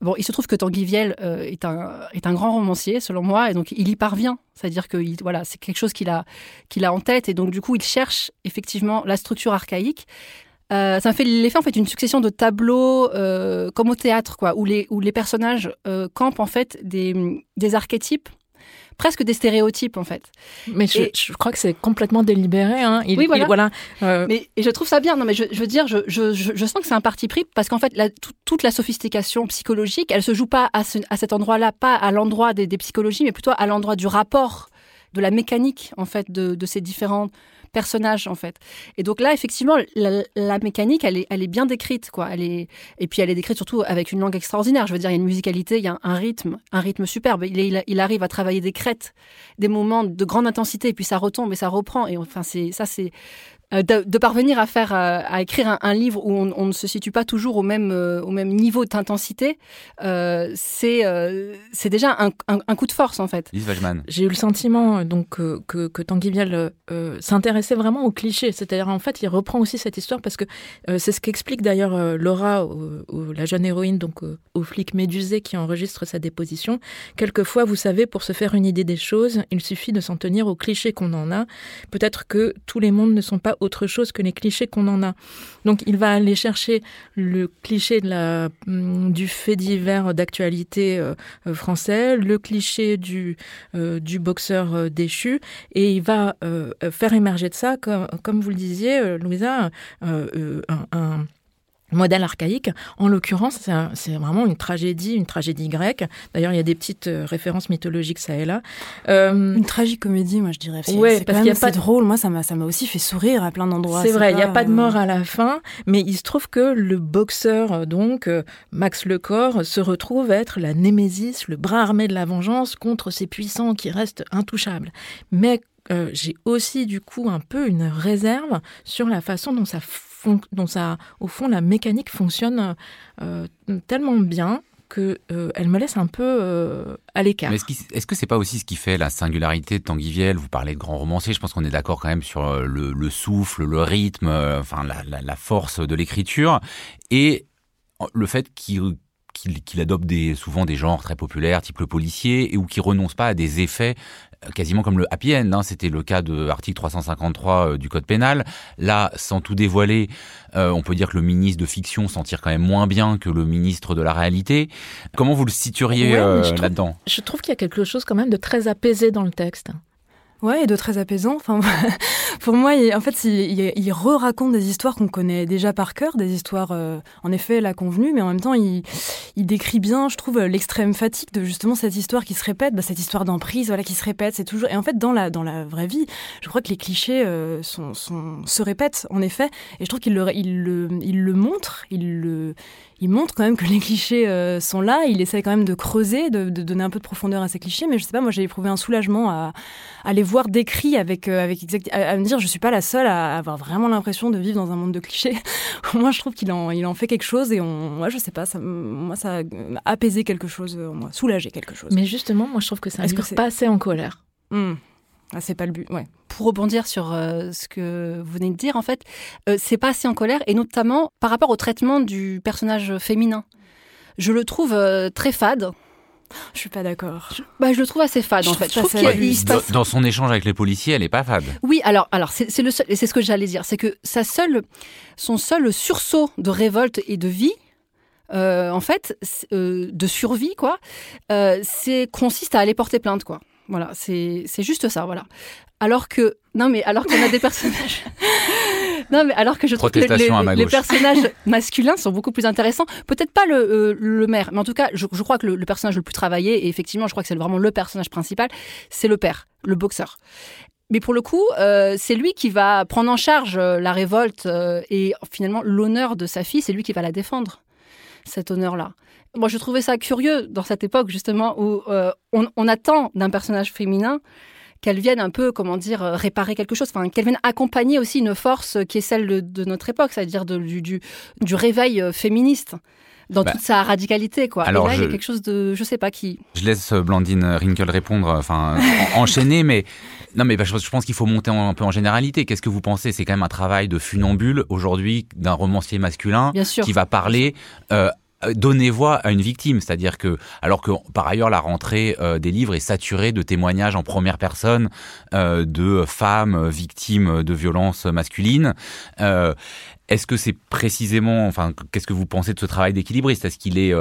Bon, il se trouve que Tanguy Viel est un est un grand romancier selon moi, et donc il y parvient. C'est-à-dire que voilà, c'est quelque chose qu'il a qu'il a en tête, et donc du coup il cherche effectivement la structure archaïque. ça me fait l'effet en fait d'une succession de tableaux comme au théâtre quoi, où les où les personnages campent en fait des des archétypes presque des stéréotypes en fait. Mais je, crois que c'est complètement délibéré. Hein. oui, voilà. Euh, mais et je trouve ça bien. Non, mais je, veux dire, je, je, sens que c'est un parti pris parce qu'en fait, la, toute la sophistication psychologique, elle se joue pas à, à cet endroit-là, pas à l'endroit des, des, psychologies, mais plutôt à l'endroit du rapport, de la mécanique en fait de, de ces différents personnage en fait. Et donc là, effectivement, la, mécanique, elle est, elle est bien décrite, quoi. Elle est, et puis elle est décrite surtout avec une langue extraordinaire. Je veux dire, il y a une musicalité, il y a un rythme, un rythme superbe. Il, il, arrive à travailler des crêtes, des moments de grande intensité, et puis ça retombe et ça reprend. Et enfin, c'est ça, c'est euh, de, parvenir à faire, euh, à écrire un, livre où on, ne se situe pas toujours au même, euh, au même niveau d'intensité, c'est c'est déjà un, coup de force en fait. J'ai eu le sentiment donc que, que Tanguy Vial s'intéressait vraiment aux clichés, c'est-à-dire en fait il reprend aussi cette histoire parce que c'est ce qu'explique d'ailleurs Laura, la jeune héroïne donc au flic médusé qui enregistre sa déposition. Quelquefois, vous savez, pour se faire une idée des choses, il suffit de s'en tenir aux clichés qu'on en a. Peut-être que tous les mondes ne sont pas autre chose que les clichés qu'on en a. Donc il va aller chercher le cliché mm, du fait divers d'actualité euh, euh, français, le cliché du, euh, boxeur déchu, et il va faire émerger de ça, comme vous le disiez, Louisa, un modèle archaïque. En l'occurrence, c'est vraiment une tragédie, une tragédie grecque. D'ailleurs, il y a des petites euh, références mythologiques ça et là. Euh, une tragicomédie, moi je dirais. Ouais, parce qu'il y a pas de drôle. Moi, ça m'a ça m'a aussi fait sourire à plein d'endroits. C'est vrai, il n'y a pas de mort à la fin, mais il se trouve que le boxeur, euh, donc Max Lecor, se retrouve être la némésis, le bras armé de la vengeance contre ces puissants qui restent intouchables. Mais j'ai aussi du coup un peu une réserve sur la façon dont ça dont ça, au fond, la mécanique fonctionne euh, tellement bien que euh, elle me laisse un peu euh, à l'écart. Est-ce que c'est pas aussi ce qui fait la singularité de Tanguy Viel? Vous parlez de grand romancier, je pense qu'on est d'accord quand même sur le, souffle, le rythme, enfin la, force de l'écriture et le fait qu'il adopte souvent des genres très populaires, type le policier, et ou qui renonce pas à des effets quasiment comme le happy end. Hein. C'était le cas de l'article 353 euh, du Code pénal. Là, sans tout dévoiler, euh, on peut dire que le ministre de fiction s'en tire quand même moins bien que le ministre de la réalité. Comment vous le situeriez euh, là-dedans? Je trouve qu'il y a quelque chose quand même de très apaisé dans le texte. Ouais, et de très apaisant. Enfin, pour moi, il, en fait, il, il, re-raconte des histoires qu'on connaît déjà par cœur, des histoires, euh, en effet, la convenue, mais en même temps, il, décrit bien, je trouve, l'extrême fatigue de justement cette histoire qui se répète, bah, cette histoire d'emprise, voilà, qui se répète. C'est toujours. Et en fait, dans la dans la vraie vie, je crois que les clichés euh, se répètent, en effet. Et je trouve qu'il le, le, il le montre, il le, il montre quand même que les clichés euh, sont là. Il essaie quand même de creuser, de, donner un peu de profondeur à ces clichés. Mais je sais pas, moi j'ai éprouvé un soulagement à, à les voir décrits avec, euh, avec exact, à, me dire je suis pas la seule à avoir vraiment l'impression de vivre dans un monde de clichés. moi je trouve qu'il en, il en fait quelque chose et on, moi je sais pas, ça, moi ça a apaisé quelque chose en moi, soulagé quelque chose. Mais justement, moi je trouve que ça ne pas assez en colère. Hmm. Ah, c'est pas le but, ouais. Pour rebondir sur euh, ce que vous venez de dire, en fait, euh, c'est pas assez en colère, et notamment par rapport au traitement du personnage féminin. Je le trouve euh, très fade. Je suis pas d'accord. Je, bah, je le trouve assez fade, en fait. Je trouve dans, son échange avec les policiers, elle est pas fade. Oui, alors, alors c'est le seul, et c'est ce que j'allais dire, c'est que sa seule, son seul sursaut de révolte et de vie, en fait, de survie, quoi, c'est consiste à aller porter plainte, quoi. Voilà, c'est juste ça, voilà. Alors que non mais alors qu'on a des personnages non mais alors que je trouve que les, personnages masculins sont beaucoup plus intéressants. Peut-être pas le, euh, le maire, mais en tout cas, je, crois que le, personnage le plus travaillé et effectivement, je crois que c'est vraiment le personnage principal, c'est le père, le boxeur. Mais pour le coup, euh, c'est lui qui va prendre en charge euh, la révolte et finalement l'honneur de sa fille, c'est lui qui va la défendre, cet honneur-là. Moi, je trouvais ça curieux dans cette époque, justement, où euh, on, attend d'un personnage féminin qu'elle vienne un peu, comment dire, euh, réparer quelque chose, enfin, qu'elle vienne accompagner aussi une force qui est celle de, notre époque, c'est-à-dire du, du, du, réveil euh, féministe dans bah, toute sa radicalité, quoi. Alors, Et là, il y a quelque chose de, je sais pas qui. Je laisse Blandine Rinkel répondre, enfin, enchaîner, mais non, mais bah, je pense qu'il faut monter un peu en généralité. Qu'est-ce que vous pensez? C'est quand même un travail de funambule aujourd'hui d'un romancier masculin qui va parler euh, donner voix à une victime, c'est-à-dire que alors que par ailleurs la rentrée euh, des livres est saturée de témoignages en première personne euh, de femmes victimes de violences masculines. est-ce que c'est précisément, enfin, qu'est-ce que vous pensez de ce travail d'équilibriste? Est-ce qu'il est,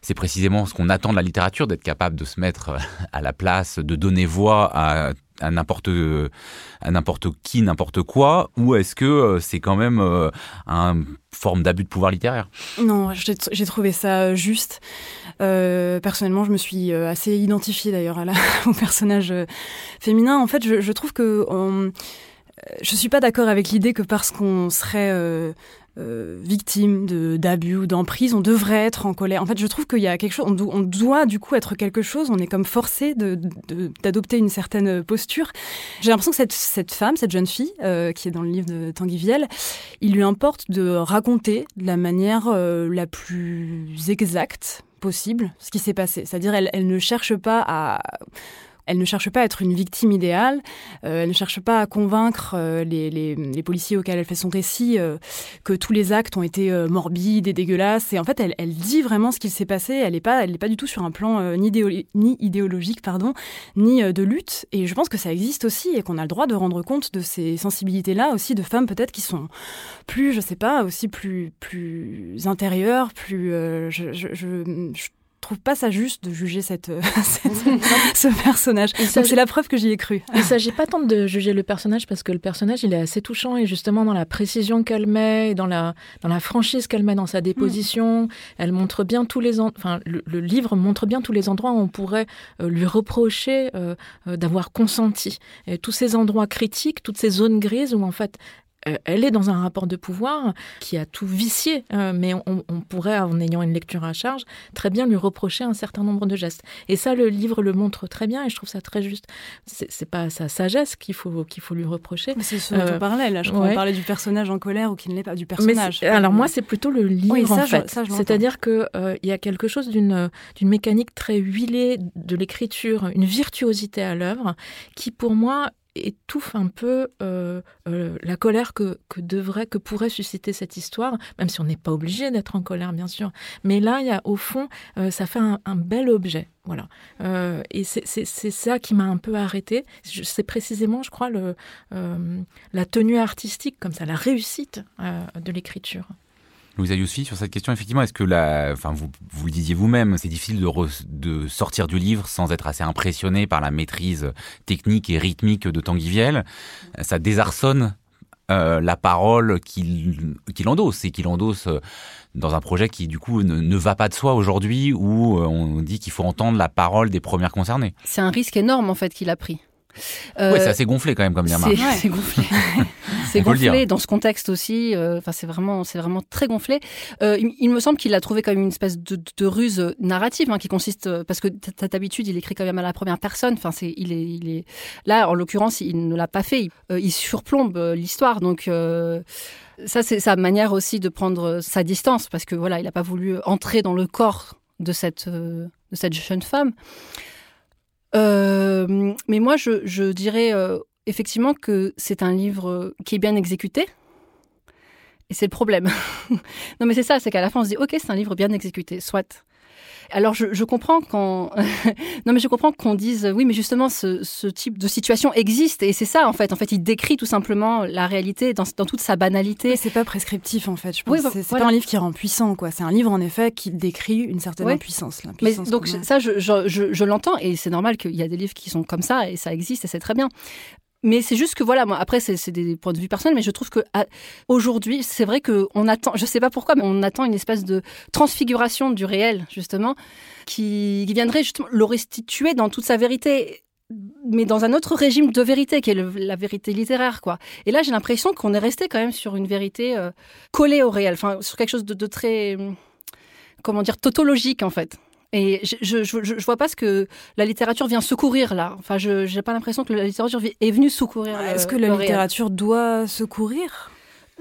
c'est précisément ce qu'on attend de la littérature, d'être capable de se mettre à la place, de donner voix à à n'importe n'importe qui, n'importe quoi, ou est-ce que euh, c'est quand même euh, une forme d'abus de pouvoir littéraire? Non, j'ai trouvé ça juste. Euh, personnellement, je me suis assez identifiée d'ailleurs au personnage féminin. En fait, je, trouve que je suis pas d'accord avec l'idée que parce qu'on serait victime de d'abus ou d'emprise, on devrait être en colère. En fait, je trouve qu'il y a quelque chose, on, do- on doit du coup être quelque chose, on est comme forcé de- de- d'adopter une certaine posture. J'ai l'impression que cette, cette femme, cette jeune fille, euh, qui est dans le livre de Tanguy Viel, il lui importe de raconter de la manière euh, la plus exacte possible ce qui s'est passé. C'est-à-dire, elle, elle ne cherche pas à elle ne cherche pas à être une victime idéale, euh, elle ne cherche pas à convaincre euh, les, policiers auxquels elle fait son récit euh, que tous les actes ont été morbides et dégueulasses. Et en fait, elle, dit vraiment ce qu'il s'est passé. Elle n'est pas, pas du tout sur un plan ni, idéo- ni idéologique, pardon, ni de lutte. Et je pense que ça existe aussi et qu'on a le droit de rendre compte de ces sensibilités-là aussi de femmes peut-être qui sont plus, je sais pas, aussi plus, plus intérieures, plus. Trouve pas ça juste de juger cette, euh, cette- ce personnage. C'est la preuve que j'y ai cru. Il ne s'agit pas tant de juger le personnage parce que le personnage il est assez touchant et justement dans la précision qu'elle met, et dans la dans la franchise qu'elle met dans sa déposition, elle montre bien tous les en- enfin le, le livre montre bien tous les endroits où on pourrait euh, lui reprocher euh, euh, d'avoir consenti. Et tous ces endroits critiques, toutes ces zones grises où en fait elle est dans un rapport de pouvoir qui a tout vicié, euh, mais on, on pourrait, en ayant une lecture à charge, très bien lui reprocher un certain nombre de gestes. Et ça, le livre le montre très bien, et je trouve ça très juste. C'est pas sa sagesse qu'il faut qu'il faut lui reprocher. Mais c'est ce dont Euh, on parlait là. Je crois ouais. parlait du personnage en colère ou qui ne l'est pas, du personnage. alors moi, c'est plutôt le livre Oui, ça, en fait. C'est-à-dire que euh, il y a quelque chose d'une d'une mécanique très huilée de l'écriture, une virtuosité à l'œuvre qui, pour moi, étouffe un peu euh, euh, la colère que, que devrait, que pourrait susciter cette histoire, même si on n'est pas obligé d'être en colère, bien sûr. Mais là, il y a au fond, euh, ça fait un, bel objet, voilà. Et c'est ça qui m'a un peu arrêté. C'est précisément, je crois, le, la tenue artistique, comme ça, la réussite de l'écriture. Louisa Yousfi, sur cette question, effectivement, est-ce que la, enfin, vous, vous le disiez vous-même, c'est difficile de, sortir du livre sans être assez impressionné par la maîtrise technique et rythmique de Tanguy. Ça désarçonne euh, la parole qu'il qu'il endosse et qu'il endosse euh, dans un projet qui, du coup, ne, ne va pas de soi aujourd'hui où euh, on dit qu'il faut entendre la parole des premières concernées. C'est un risque énorme en fait qu'il a pris. Ouais, Euh, c'est assez gonflé quand même comme démarche. c'est gonflé. c'est gonflé dans ce contexte aussi. euh, Enfin, c'est vraiment, c'est vraiment très gonflé. Euh, il, il me semble qu'il a trouvé quand même une espèce de, de ruse narrative hein, qui consiste euh, parce que d'habitude il écrit quand même à la première personne. Enfin, c'est, il est, il est là en l'occurrence il ne l'a pas fait. Il, euh, il surplombe l'histoire. Donc euh, ça, c'est sa manière aussi de prendre sa distance parce que voilà, il n'a pas voulu entrer dans le corps de cette, euh, de cette jeune femme. Euh, mais moi, je, je dirais euh, effectivement que c'est un livre qui est bien exécuté. Et c'est le problème. non, mais c'est ça, c'est qu'à la fin, on se dit, OK, c'est un livre bien exécuté, soit. Alors, je, je comprends quand. non, mais je comprends qu'on dise, oui, mais justement, ce, ce type de situation existe. Et c'est ça, en fait. En fait, il décrit tout simplement la réalité dans, dans toute sa banalité. C'est pas prescriptif en fait. Je pense Oui, c'est voilà. pas un livre qui rend puissant quoi. C'est un livre en effet qui décrit une certaine impuissance. Mais donc, qu'on a. ça, je, je, je, je l'entends. Et c'est normal qu'il y a des livres qui sont comme ça. Et ça existe. Et c'est très bien. Mais c'est juste que voilà, moi, après, c'est des points de vue personnels, mais je trouve que à- aujourd'hui, c'est vrai qu'on attend, je sais pas pourquoi, mais on attend une espèce de transfiguration du réel, justement, qui, viendrait justement le restituer dans toute sa vérité, mais dans un autre régime de vérité, qui est la vérité littéraire, quoi. Et là, j'ai l'impression qu'on est resté quand même sur une vérité euh, collée au réel, enfin, sur quelque chose de, de très, hum, comment dire, tautologique, en fait. Et je, je, je, je vois pas ce que la littérature vient secourir là. Enfin, je j'ai pas l'impression que la littérature est venue secourir. le- Est-ce que la réel. littérature doit secourir?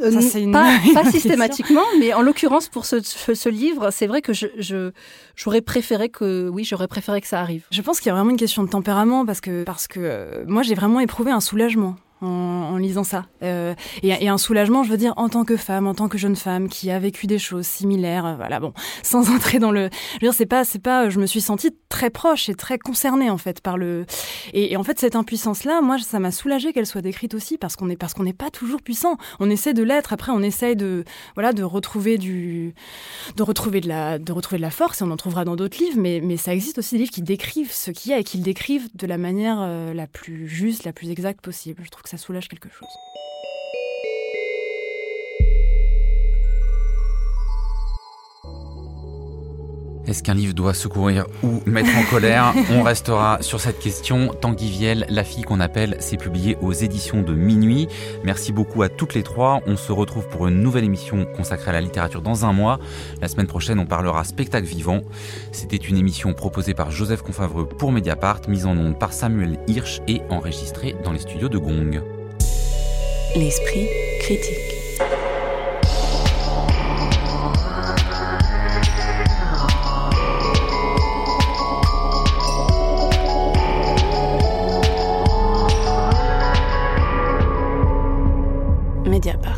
Euh, Ça, une- pas, pas systématiquement, mais en l'occurrence pour ce, ce, ce livre, c'est vrai que je je- j'aurais préféré que oui, j'aurais préféré que ça arrive. Je pense qu'il y a vraiment une question de tempérament parce que parce que euh, moi j'ai vraiment éprouvé un soulagement. En, lisant ça. Euh, et, un soulagement, je veux dire, en tant que femme, en tant que jeune femme qui a vécu des choses similaires, euh, voilà, bon, sans entrer dans le. Je veux dire, c'est pas, c'est pas, je me suis sentie très proche et très concernée, en fait, par le. Et, en fait, cette impuissance-là, moi, ça m'a soulagée qu'elle soit décrite aussi, parce qu'on est, parce n'est pas toujours puissant. On essaie de l'être, après, on essaye de, voilà, de retrouver du, de retrouver de la, de retrouver de la force, et on en trouvera dans d'autres livres, mais, mais ça existe aussi des livres qui décrivent ce qu'il y a et qui le décrivent de la manière euh, la plus juste, la plus exacte possible. Je trouve que ça soulage quelque chose. Est-ce qu'un livre doit secourir ou mettre en colère On restera sur cette question. Tanguy Viel, La fille qu'on appelle, c'est publié aux éditions de Minuit. Merci beaucoup à toutes les trois. On se retrouve pour une nouvelle émission consacrée à la littérature dans un mois. La semaine prochaine, on parlera spectacle vivant. C'était une émission proposée par Joseph Confavreux pour Mediapart, mise en onde par Samuel Hirsch et enregistrée dans les studios de Gong. L'esprit critique. Mediapart.